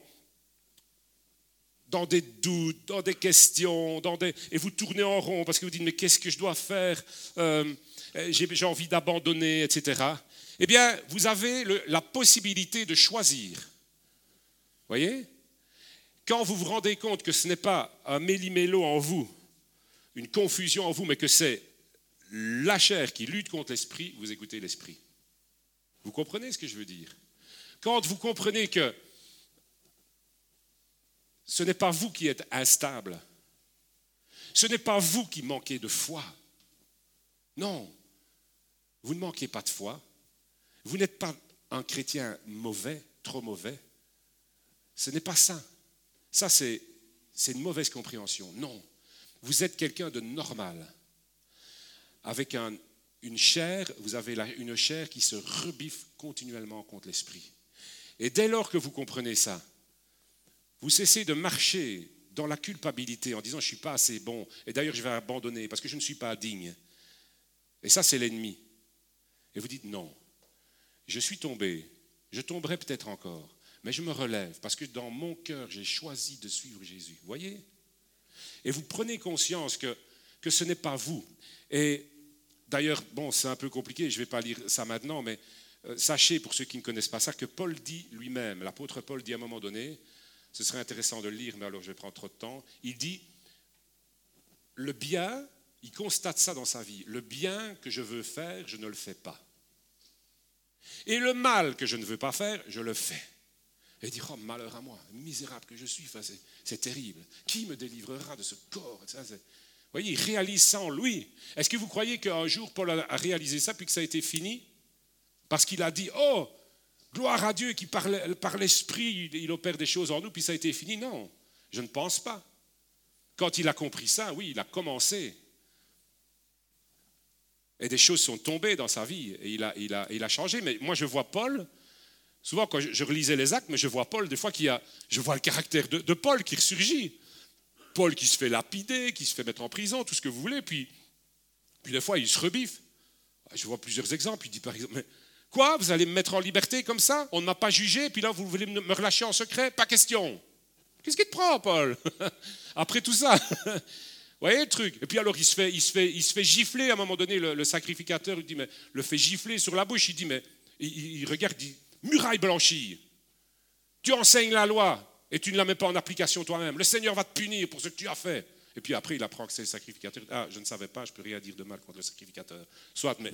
dans des doutes, dans des questions, dans des, et vous tournez en rond parce que vous dites mais qu'est-ce que je dois faire euh, j'ai, envie d'abandonner, etc. Eh bien, vous avez la possibilité de choisir. Voyez? Quand vous vous rendez compte que ce n'est pas un méli-mélo en vous, une confusion en vous, mais que c'est la chair qui lutte contre l'esprit, vous écoutez l'esprit. Vous comprenez ce que je veux dire? Quand vous comprenez que ce n'est pas vous qui êtes instable, ce n'est pas vous qui manquez de foi. Non, vous ne manquez pas de foi. Vous n'êtes pas un chrétien mauvais, trop mauvais. Ce n'est pas ça. Ça, c'est une mauvaise compréhension. Non, vous êtes quelqu'un de normal. Avec une chair, vous avez une chair qui se rebiffe continuellement contre l'esprit. Et dès lors que vous comprenez ça, vous cessez de marcher dans la culpabilité en disant je ne suis pas assez bon, et d'ailleurs je vais abandonner parce que je ne suis pas digne. Et ça, c'est l'ennemi. Et vous dites non, je suis tombé, je tomberai peut-être encore, mais je me relève parce que dans mon cœur, j'ai choisi de suivre Jésus. Voyez? Et vous prenez conscience que, que ce n'est pas vous. Et d'ailleurs, bon, c'est un peu compliqué, je ne vais pas lire ça maintenant, mais euh, sachez, pour ceux qui ne connaissent pas ça, que Paul dit lui-même, l'apôtre Paul dit à un moment donné, ce serait intéressant de le lire, mais alors je vais prendre trop de temps, il dit, le bien, il constate ça dans sa vie, le bien que je veux faire, je ne le fais pas. Et le mal que je ne veux pas faire, je le fais. Et dire, oh malheur à moi, misérable que je suis, c'est terrible. Qui me délivrera de ce corps? Vous voyez, il réalise ça en lui. Est-ce que vous croyez qu'un jour Paul a réalisé ça puis que ça a été fini? Parce qu'il a dit, oh, gloire à Dieu qui par l'esprit, il opère des choses en nous, puis ça a été fini Non, je ne pense pas. Quand il a compris ça, oui, il a commencé. Et des choses sont tombées dans sa vie et il a, changé. Mais moi, je vois Paul, Souvent, quand je, relisais les actes, mais je vois Paul, des fois, qui a, je vois le caractère de, Paul qui ressurgit. Paul qui se fait lapider, qui se fait mettre en prison, tout ce que vous voulez, puis, puis des fois, il se rebiffe. Je vois plusieurs exemples. Il dit par exemple, mais quoi, vous allez me mettre en liberté comme ça? On ne m'a pas jugé, puis là, vous voulez me relâcher en secret? Pas question. Qu'est-ce qui te prend, Paul? Après tout ça Vous voyez le truc Et puis alors, il se fait, il se fait, gifler à un moment donné, le, sacrificateur, il dit, mais le fait gifler sur la bouche, il dit, mais il, regarde, il muraille blanchie. Tu enseignes la loi et tu ne la mets pas en application toi-même. Le Seigneur va te punir pour ce que tu as fait. Et puis après, il apprend que c'est le sacrificateur. Ah, je ne savais pas, je ne peux rien dire de mal contre le sacrificateur. Soit, mais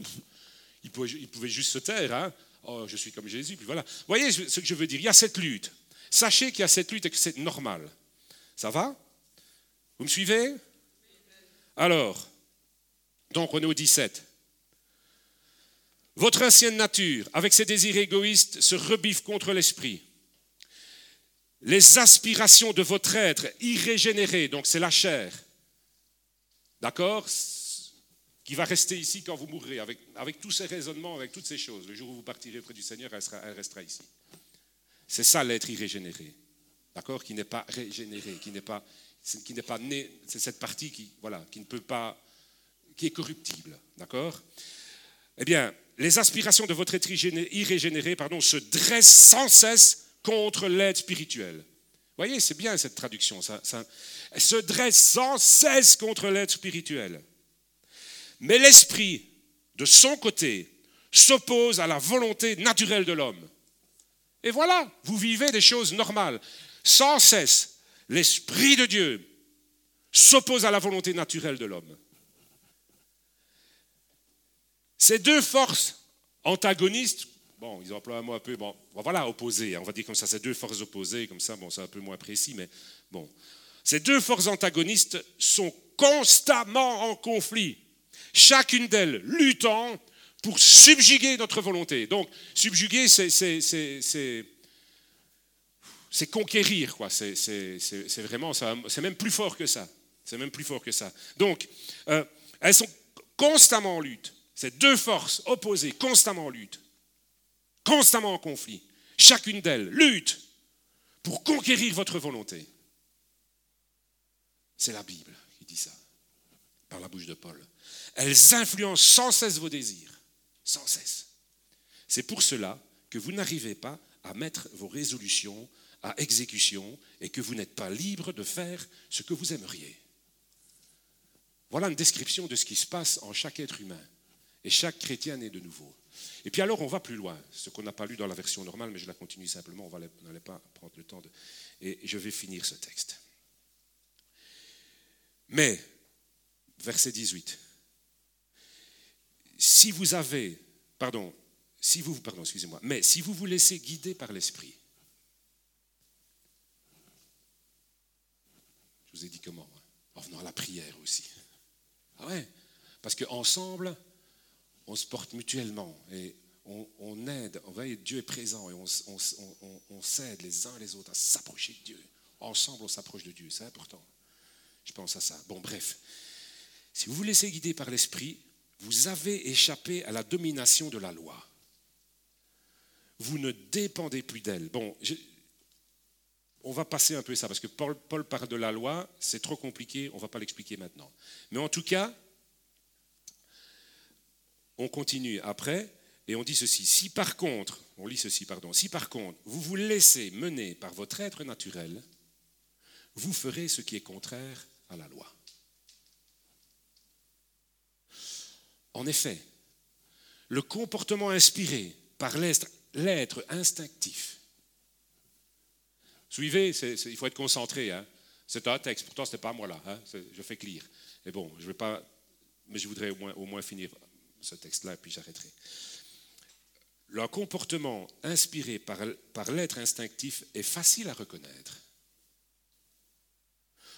il pouvait, juste se taire. Hein. Oh, je suis comme Jésus. Puis voilà. Vous voyez ce que je veux dire Il y a cette lutte. Sachez qu'il y a cette lutte et que c'est normal. Ça va? Vous me suivez? Alors, donc on est au 17. Votre ancienne nature, avec ses désirs égoïstes, se rebiffe contre l'esprit. Les aspirations de votre être irrégénéré, donc c'est la chair, d'accord Qui va rester ici quand vous mourrez, avec, tous ces raisonnements, avec toutes ces choses. Le jour où vous partirez près du Seigneur, elle, elle restera ici. C'est ça l'être irrégénéré, d'accord Qui n'est pas régénéré, qui n'est pas, qui n'est pas né, c'est cette partie qui, voilà, qui ne peut pas, qui est corruptible, d'accord? Eh bien, les aspirations de votre être irrégénéré se dressent sans cesse contre l'aide spirituelle. Voyez, c'est bien cette traduction. Ça, ça, se dresse sans cesse contre l'aide spirituelle. Mais l'esprit, de son côté, s'oppose à la volonté naturelle de l'homme. Et voilà, vous vivez des choses normales. Sans cesse, l'esprit de Dieu s'oppose à la volonté naturelle de l'homme. Ces deux forces antagonistes, bon, ils emploient un mot un peu, bon, voilà, opposées, hein, on va dire comme ça, ces deux forces opposées, comme ça, bon, c'est un peu moins précis, mais bon. Ces deux forces antagonistes sont constamment en conflit, chacune d'elles luttant pour subjuguer notre volonté. Donc, subjuguer, c'est c'est conquérir, quoi. C'est vraiment. C'est même plus fort que ça. C'est même plus fort que ça. Donc, euh, elles sont constamment en lutte. Ces deux forces opposées, constamment en lutte, constamment en conflit. Chacune d'elles lutte pour conquérir votre volonté. C'est la Bible qui dit ça, par la bouche de Paul. Elles influencent sans cesse vos désirs, sans cesse. C'est pour cela que vous n'arrivez pas à mettre vos résolutions à exécution et que vous n'êtes pas libre de faire ce que vous aimeriez. Voilà une description de ce qui se passe en chaque être humain. Et chaque chrétien est de nouveau. Et puis alors on va plus loin, ce qu'on n'a pas lu dans la version normale, mais je la continue simplement, on n'allait pas prendre le temps de... Et je vais finir ce texte. Mais, verset 18, si vous avez, pardon, si vous, pardon, excusez-moi, mais si vous vous laissez guider par l'Esprit, je vous ai dit comment, en venant à la prière aussi. Ah ouais, parce qu'ensemble, on se porte mutuellement et on, aide, on va, Dieu est présent et on, s'aide les uns les autres à s'approcher de Dieu. Ensemble, on s'approche de Dieu, c'est important. Je pense à ça. Bon, bref. Si vous vous laissez guider par l'Esprit, vous avez échappé à la domination de la loi. Vous ne dépendez plus d'elle. Bon, on va passer un peu ça, parce que Paul, Paul parle de la loi, c'est trop compliqué, on ne va pas l'expliquer maintenant. Mais en tout cas, on continue après, et on dit ceci. Si par contre, on lit ceci, pardon, si par contre, vous vous laissez mener par votre être naturel, vous ferez ce qui est contraire à la loi. En effet, le comportement inspiré par l'être instinctif. Suivez, il faut être concentré. Hein. C'est un texte, pourtant ce n'est pas moi là, hein. je fais que lire. Mais bon, je vais pas, mais je voudrais au moins finir ce texte-là puis j'arrêterai. Le comportement inspiré par, par l'être instinctif est facile à reconnaître.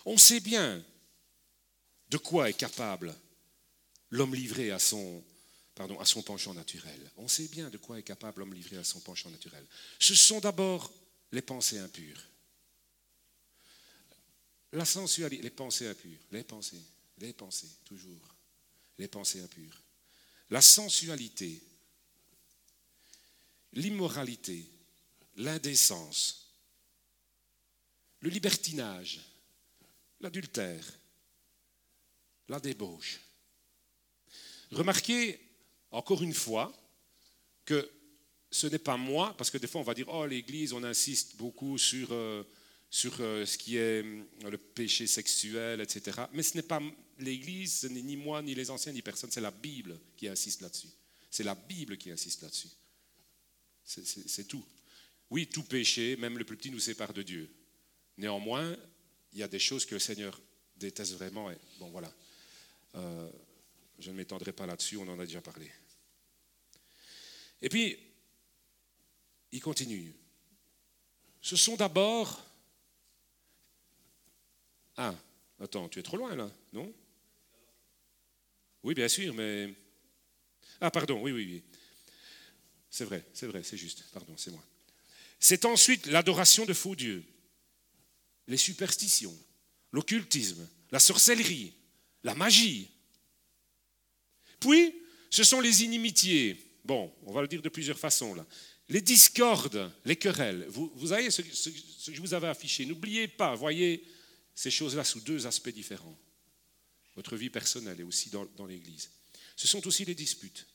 On sait bien de quoi est capable l'homme livré à son, pardon, à son penchant naturel. On sait bien de quoi est capable l'homme livré à son penchant naturel. Ce sont d'abord les pensées impures. La sensualité, les pensées impures, les pensées, les pensées, toujours, les pensées impures. La sensualité, l'immoralité, l'indécence, le libertinage, l'adultère, la débauche. Remarquez encore une fois que ce n'est pas moi, parce que des fois on va dire, oh l'Église, on insiste beaucoup sur, euh, sur euh, ce qui est euh, le péché sexuel, etc. Mais ce n'est pas l'Église, ni moi, ni les anciens, ni personne, c'est la Bible qui insiste là-dessus. C'est la Bible qui insiste là-dessus. C'est tout. Oui, tout péché, même le plus petit, nous sépare de Dieu. Néanmoins, il y a des choses que le Seigneur déteste vraiment. Et bon, voilà. Euh, je ne m'étendrai pas là-dessus, on en a déjà parlé. Et puis, il continue. Ce sont d'abord... Ah, attends, tu es trop loin là, non? Oui, bien sûr, mais... Ah, pardon, oui, oui, oui. C'est vrai, c'est vrai, c'est juste, pardon, c'est moi. C'est ensuite l'adoration de faux dieux les superstitions, l'occultisme, la sorcellerie, la magie. Puis, ce sont les inimitiés. Bon, on va le dire de plusieurs façons là. Les discordes, les querelles. Vous, vous voyez ce, que je vous avais affiché. N'oubliez pas, voyez ces choses-là sous deux aspects différents. Votre vie personnelle et aussi dans, l'Église. Ce sont aussi les disputes,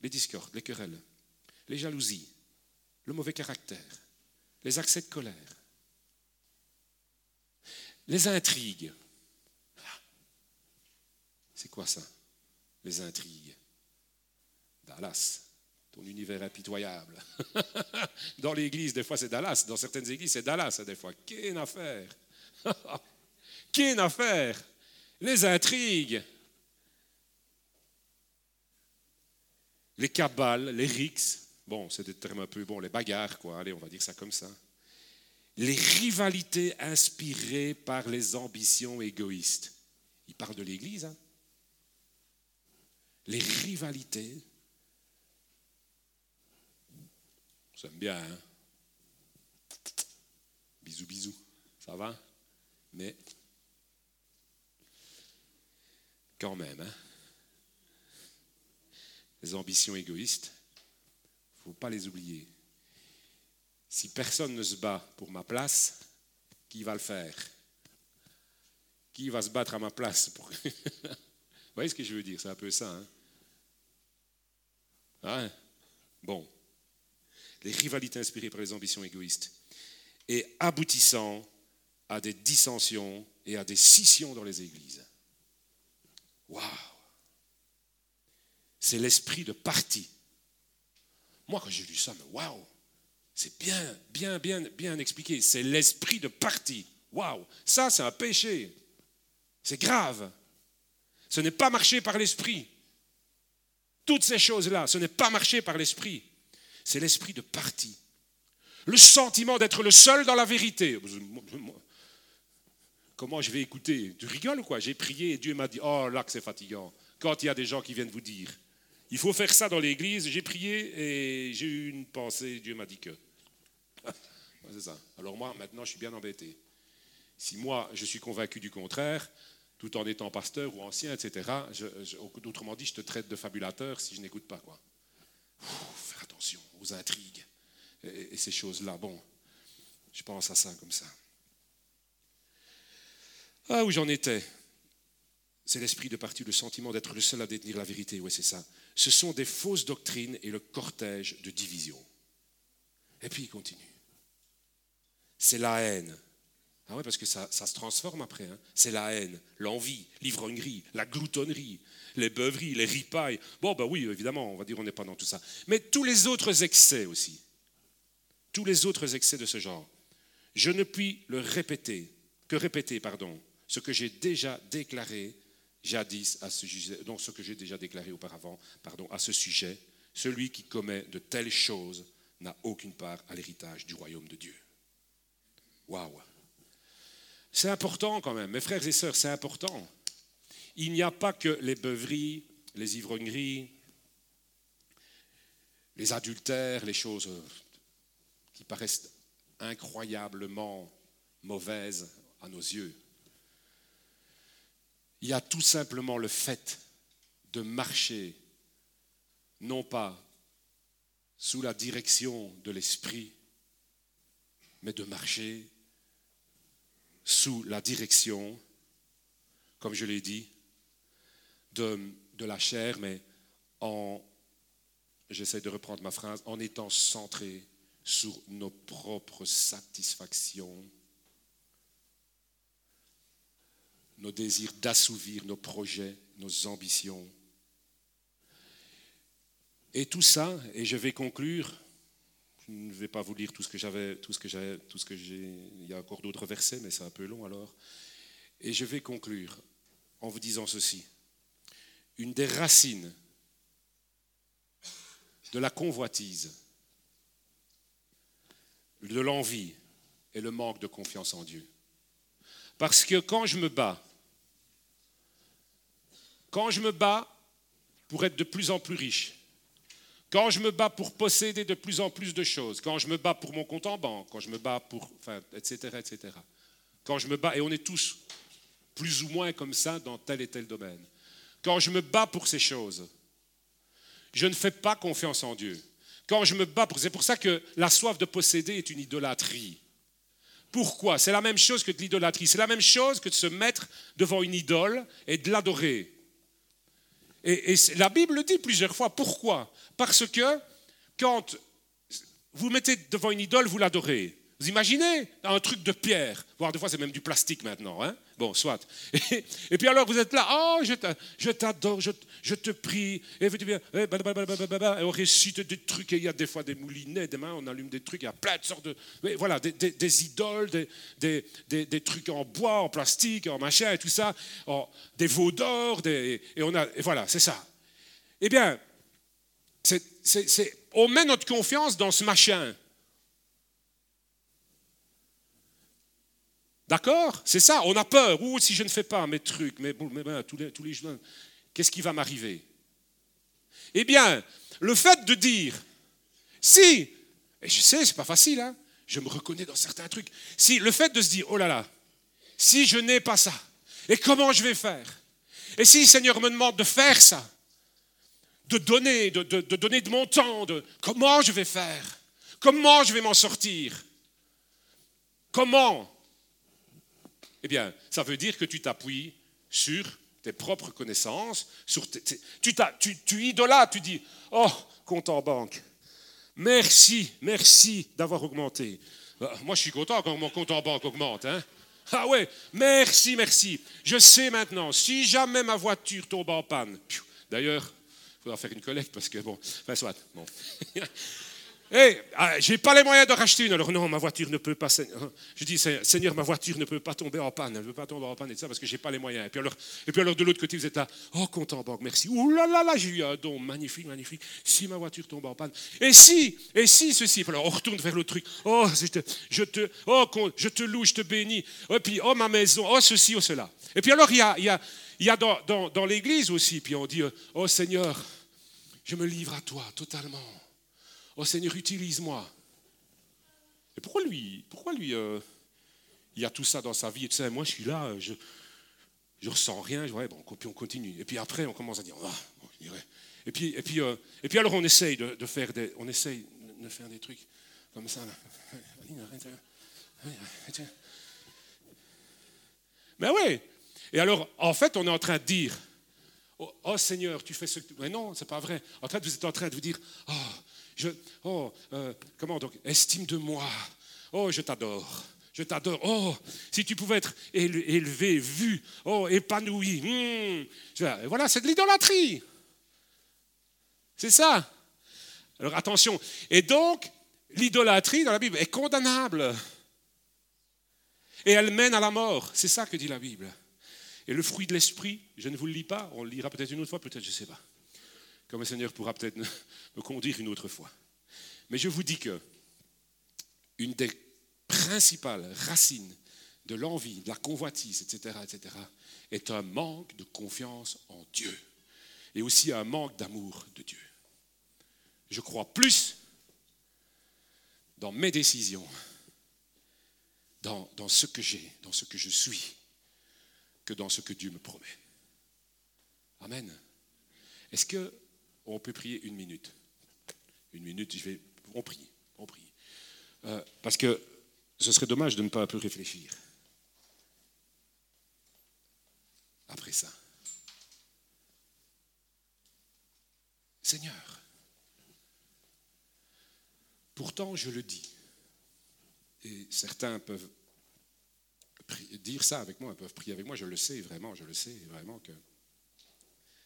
les discordes, les querelles, les jalousies, le mauvais caractère, les accès de colère, les intrigues. C'est quoi ça Les intrigues? Dallas, ton univers impitoyable. Dans l'église, des fois, c'est Dallas. Dans certaines églises, c'est Dallas, des fois. Qu'une affaire Qu'une affaire? Les intrigues. Les cabales, les rixes. Bon, c'est des termes un peu, bon, les bagarres, quoi. Allez, on va dire ça comme ça les rivalités inspirées par les ambitions égoïstes. Il parle de l'Église. Hein? Les rivalités. J'aime bien. Hein? Bisous, bisous. Ça va? Mais quand même, hein les ambitions égoïstes, il ne faut pas les oublier. Si personne ne se bat pour ma place, qui va le faire? Qui va se battre à ma place. Vous voyez ce que je veux dire? C'est un peu ça. Hein, hein? Bon. Les rivalités inspirées par les ambitions égoïstes et aboutissant à des dissensions et à des scissions dans les églises. Waouh C'est l'esprit de parti. Moi, quand j'ai lu ça, waouh C'est bien, bien, bien, bien expliqué. C'est l'esprit de parti. Waouh Ça, c'est un péché. C'est grave. Ce n'est pas marcher par l'esprit. Toutes ces choses-là, ce n'est pas marcher par l'esprit. C'est l'esprit de parti. Le sentiment d'être le seul dans la vérité. Comment je vais écouter? Tu rigoles ou quoi? J'ai prié et Dieu m'a dit, oh là que c'est fatigant. Quand il y a des gens qui viennent vous dire, il faut faire ça dans l'église, j'ai prié et j'ai eu une pensée, Dieu m'a dit que. c'est ça. Alors moi, maintenant, je suis bien embêté. Si moi, je suis convaincu du contraire, tout en étant pasteur ou ancien, etc., autrement dit, je te traite de fabulateur si je n'écoute pas. Quoi. faire attention aux intrigues et ces choses-là. Bon, je pense à ça comme ça. Ah, où j'en étais? C'est l'esprit de parti, le sentiment d'être le seul à détenir la vérité. Oui, c'est ça. Ce sont des fausses doctrines et le cortège de division. Et puis il continue. C'est la haine. Ah ouais, parce que ça, se transforme après. Hein. C'est la haine, l'envie, l'ivrognerie, la gloutonnerie, les beuveries, les ripailles. Bon, ben oui, évidemment, on va dire on n'est pas dans tout ça. Mais tous les autres excès aussi. Tous les autres excès de ce genre. Je ne puis le répéter, que répéter, pardon, ce que j'ai déjà déclaré jadis à ce ce que j'ai déjà déclaré auparavant, pardon, à ce sujet, celui qui commet de telles choses n'a aucune part à l'héritage du royaume de Dieu. Waouh C'est important quand même, mes frères et sœurs, c'est important. Il n'y a pas que les beuveries, les ivrogneries, les adultères, les choses qui paraissent incroyablement mauvaises à nos yeux. Il y a tout simplement le fait de marcher, non pas sous la direction de l'esprit, mais de marcher sous la direction, comme je l'ai dit, de, la chair, mais en, j'essaie de reprendre ma phrase, en étant centré sur nos propres satisfactions nos désirs d'assouvir nos projets, nos ambitions. Et tout ça, et je vais conclure, je ne vais pas vous lire tout ce que j'avais, tout ce que j'ai, tout ce que j'ai, il y a encore d'autres versets, mais c'est un peu long alors. Et je vais conclure en vous disant ceci. Une des racines de la convoitise, de l'envie et le manque de confiance en Dieu. Parce que quand je me bats quand je me bats pour être de plus en plus riche, quand je me bats pour posséder de plus en plus de choses, quand je me bats pour mon compte en banque, quand je me bats pour, enfin, etc., etc. Quand je me bats, et on est tous plus ou moins comme ça dans tel et tel domaine. Quand je me bats pour ces choses, je ne fais pas confiance en Dieu. Quand je me bats pour, c'est pour ça que la soif de posséder est une idolâtrie. Pourquoi? C'est la même chose que de l'idolâtrie. C'est la même chose que de se mettre devant une idole et de l'adorer. Et, la Bible le dit plusieurs fois. Pourquoi Parce que quand vous mettez devant une idole, vous l'adorez. Vous imaginez un truc de pierre, voire des fois c'est même du plastique maintenant. Hein bon, soit. Et, puis alors vous êtes là, oh, je t'adore, je, te prie. Et, et on récite des trucs, et il y a des fois des moulinets, des mains, on allume des trucs, il y a plein de sortes de. Voilà, des, idoles, des, trucs en bois, en plastique, en machin et tout ça, des veaux d'or, et, on a, voilà, c'est ça. Eh bien, on met notre confiance dans ce machin. D'accord? C'est ça, on a peur. Ou si je ne fais pas mes trucs, ben, tous les, tous les jours, qu'est-ce qui va m'arriver? Eh bien, le fait de dire, si, et je sais, c'est pas facile, hein, je me reconnais dans certains trucs. Si le fait de se dire, oh là là, si je n'ai pas ça, et comment je vais faire? Et si Seigneur me demande de faire ça, de donner, de, de donner de mon temps, de comment je vais faire? Comment je vais m'en sortir? Comment Eh bien, ça veut dire que tu t'appuies sur tes propres connaissances, sur tu, tu, tu tu dis, oh, compte en banque, merci, merci d'avoir augmenté. Euh, moi, je suis content quand mon compte en banque augmente. Hein ah ouais, merci, merci. Je sais maintenant, si jamais ma voiture tombe en panne, d'ailleurs, il faudra faire une collecte parce que, bon, enfin, soit, bon. Hé, ah, j'ai pas les moyens de racheter une. Alors non, ma voiture ne peut pas. Je dis, Seigneur, ma voiture ne peut pas tomber en panne. Elle ne peut pas tomber en panne et ça parce que j'ai pas les moyens. Et puis alors, de l'autre côté, vous êtes là. Oh, compte en banque, merci. Ouh là là là, j'ai eu un don magnifique, magnifique. Si ma voiture tombe en panne. Et si, et si ceci. Alors on retourne vers l'autre truc. Oh, oh, je te loue, je te bénis. Et puis oh ma maison, oh ceci, oh cela. Et puis alors il y a, il y a, il y a dans, l'église aussi. Puis on dit, oh Seigneur, je me livre à toi totalement. Oh Seigneur, utilise-moi. Et pourquoi lui, pourquoi lui euh, il y a tout ça dans sa vie? Et tu sais, moi je suis là, je je ressens rien, ouais, bon, puis on continue. Et puis après, on commence à dire, ah, Et puis, et puis, euh, et puis alors on essaye de, faire des, on essaye de faire des trucs comme ça. Mais oui. Et alors, en fait, on est en train de dire, oh, oh Seigneur, tu fais ce que... Mais non, c'est pas vrai. En fait, vous êtes en train de vous dire, oh, oh, euh, comment donc, estime de moi. Oh, je t'adore. Je t'adore. Oh, si tu pouvais être élevé, vu, oh, épanoui. Hmm. Voilà, c'est de l'idolâtrie. C'est ça. Alors attention. Et donc, l'idolâtrie dans la Bible est condamnable. Et elle mène à la mort. C'est ça que dit la Bible. Et le fruit de l'esprit, je ne vous le lis pas, on le lira peut-être une autre fois, peut-être, je ne sais pas comme le Seigneur pourra peut-être me conduire une autre fois. Mais je vous dis que une des principales racines de l'envie, de la convoitise, etc., etc., est un manque de confiance en Dieu et aussi un manque d'amour de Dieu. Je crois plus dans mes décisions, dans, dans ce que j'ai, dans ce que je suis, que dans ce que Dieu me promet. Amen. Est-ce que on peut prier une minute. Une minute, je vais, on prie, on prie. Euh, parce que ce serait dommage de ne pas un peu réfléchir. Après ça. Seigneur, pourtant je le dis, et certains peuvent dire ça avec moi, peuvent prier avec moi, je le sais vraiment, je le sais vraiment que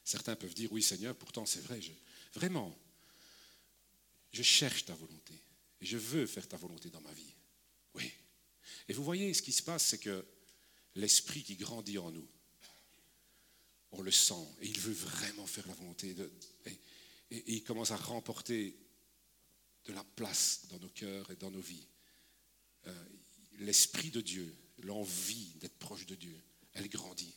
Certains peuvent dire, oui Seigneur, pourtant c'est vrai, vraiment, je cherche ta volonté et je veux faire ta volonté dans ma vie. Oui. Et vous voyez, ce qui se passe, c'est que l'esprit qui grandit en nous, on le sent et il veut vraiment faire la volonté et, il commence à remporter de la place dans nos cœurs et dans nos vies. Euh, l'esprit de Dieu, l'envie d'être proche de Dieu, elle grandit.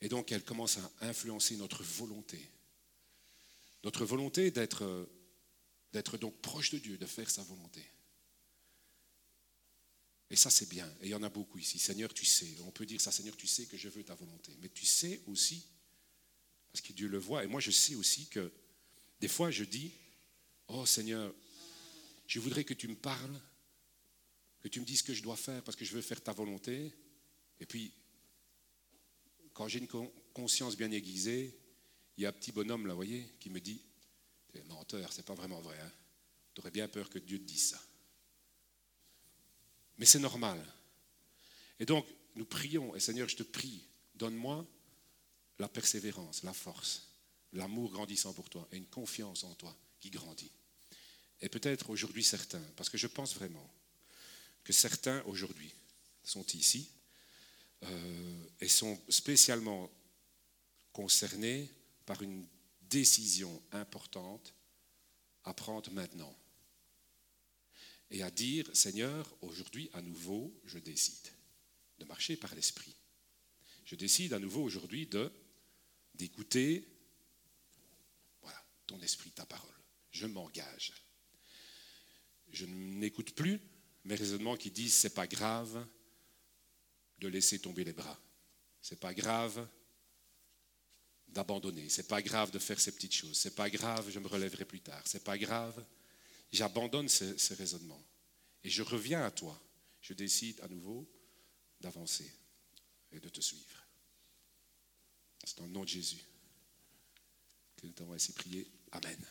Et donc, elle commence à influencer notre volonté. Notre volonté d'être, d'être donc proche de Dieu, de faire sa volonté. Et ça, c'est bien. Et il y en a beaucoup ici. Seigneur, tu sais. On peut dire ça, Seigneur, tu sais que je veux ta volonté. Mais tu sais aussi, parce que Dieu le voit, et moi je sais aussi que des fois je dis, oh Seigneur, je voudrais que tu me parles, que tu me dises ce que je dois faire parce que je veux faire ta volonté. Et puis, quand j'ai une conscience bien aiguisée, il y a un petit bonhomme là, vous voyez, qui me dit Tu es menteur, c'est pas vraiment vrai. Hein. Tu aurais bien peur que Dieu te dise ça. Mais c'est normal. Et donc, nous prions, et Seigneur, je te prie, donne-moi la persévérance, la force, l'amour grandissant pour toi et une confiance en toi qui grandit. Et peut-être aujourd'hui certains, parce que je pense vraiment que certains aujourd'hui sont ici et sont spécialement concernés par une décision importante à prendre maintenant. Et à dire, Seigneur, aujourd'hui à nouveau, je décide de marcher par l'Esprit. Je décide à nouveau aujourd'hui d'écouter ton esprit, ta parole. Je m'engage. Je n'écoute plus mes raisonnements qui disent c'est pas grave de laisser tomber les bras. C'est pas grave d'abandonner. C'est pas grave de faire ces petites choses. C'est pas grave, je me relèverai plus tard. C'est pas grave. J'abandonne ces, ces raisonnements et je reviens à toi. Je décide à nouveau d'avancer et de te suivre. C'est dans le nom de Jésus que nous t'avons ainsi prié. Amen.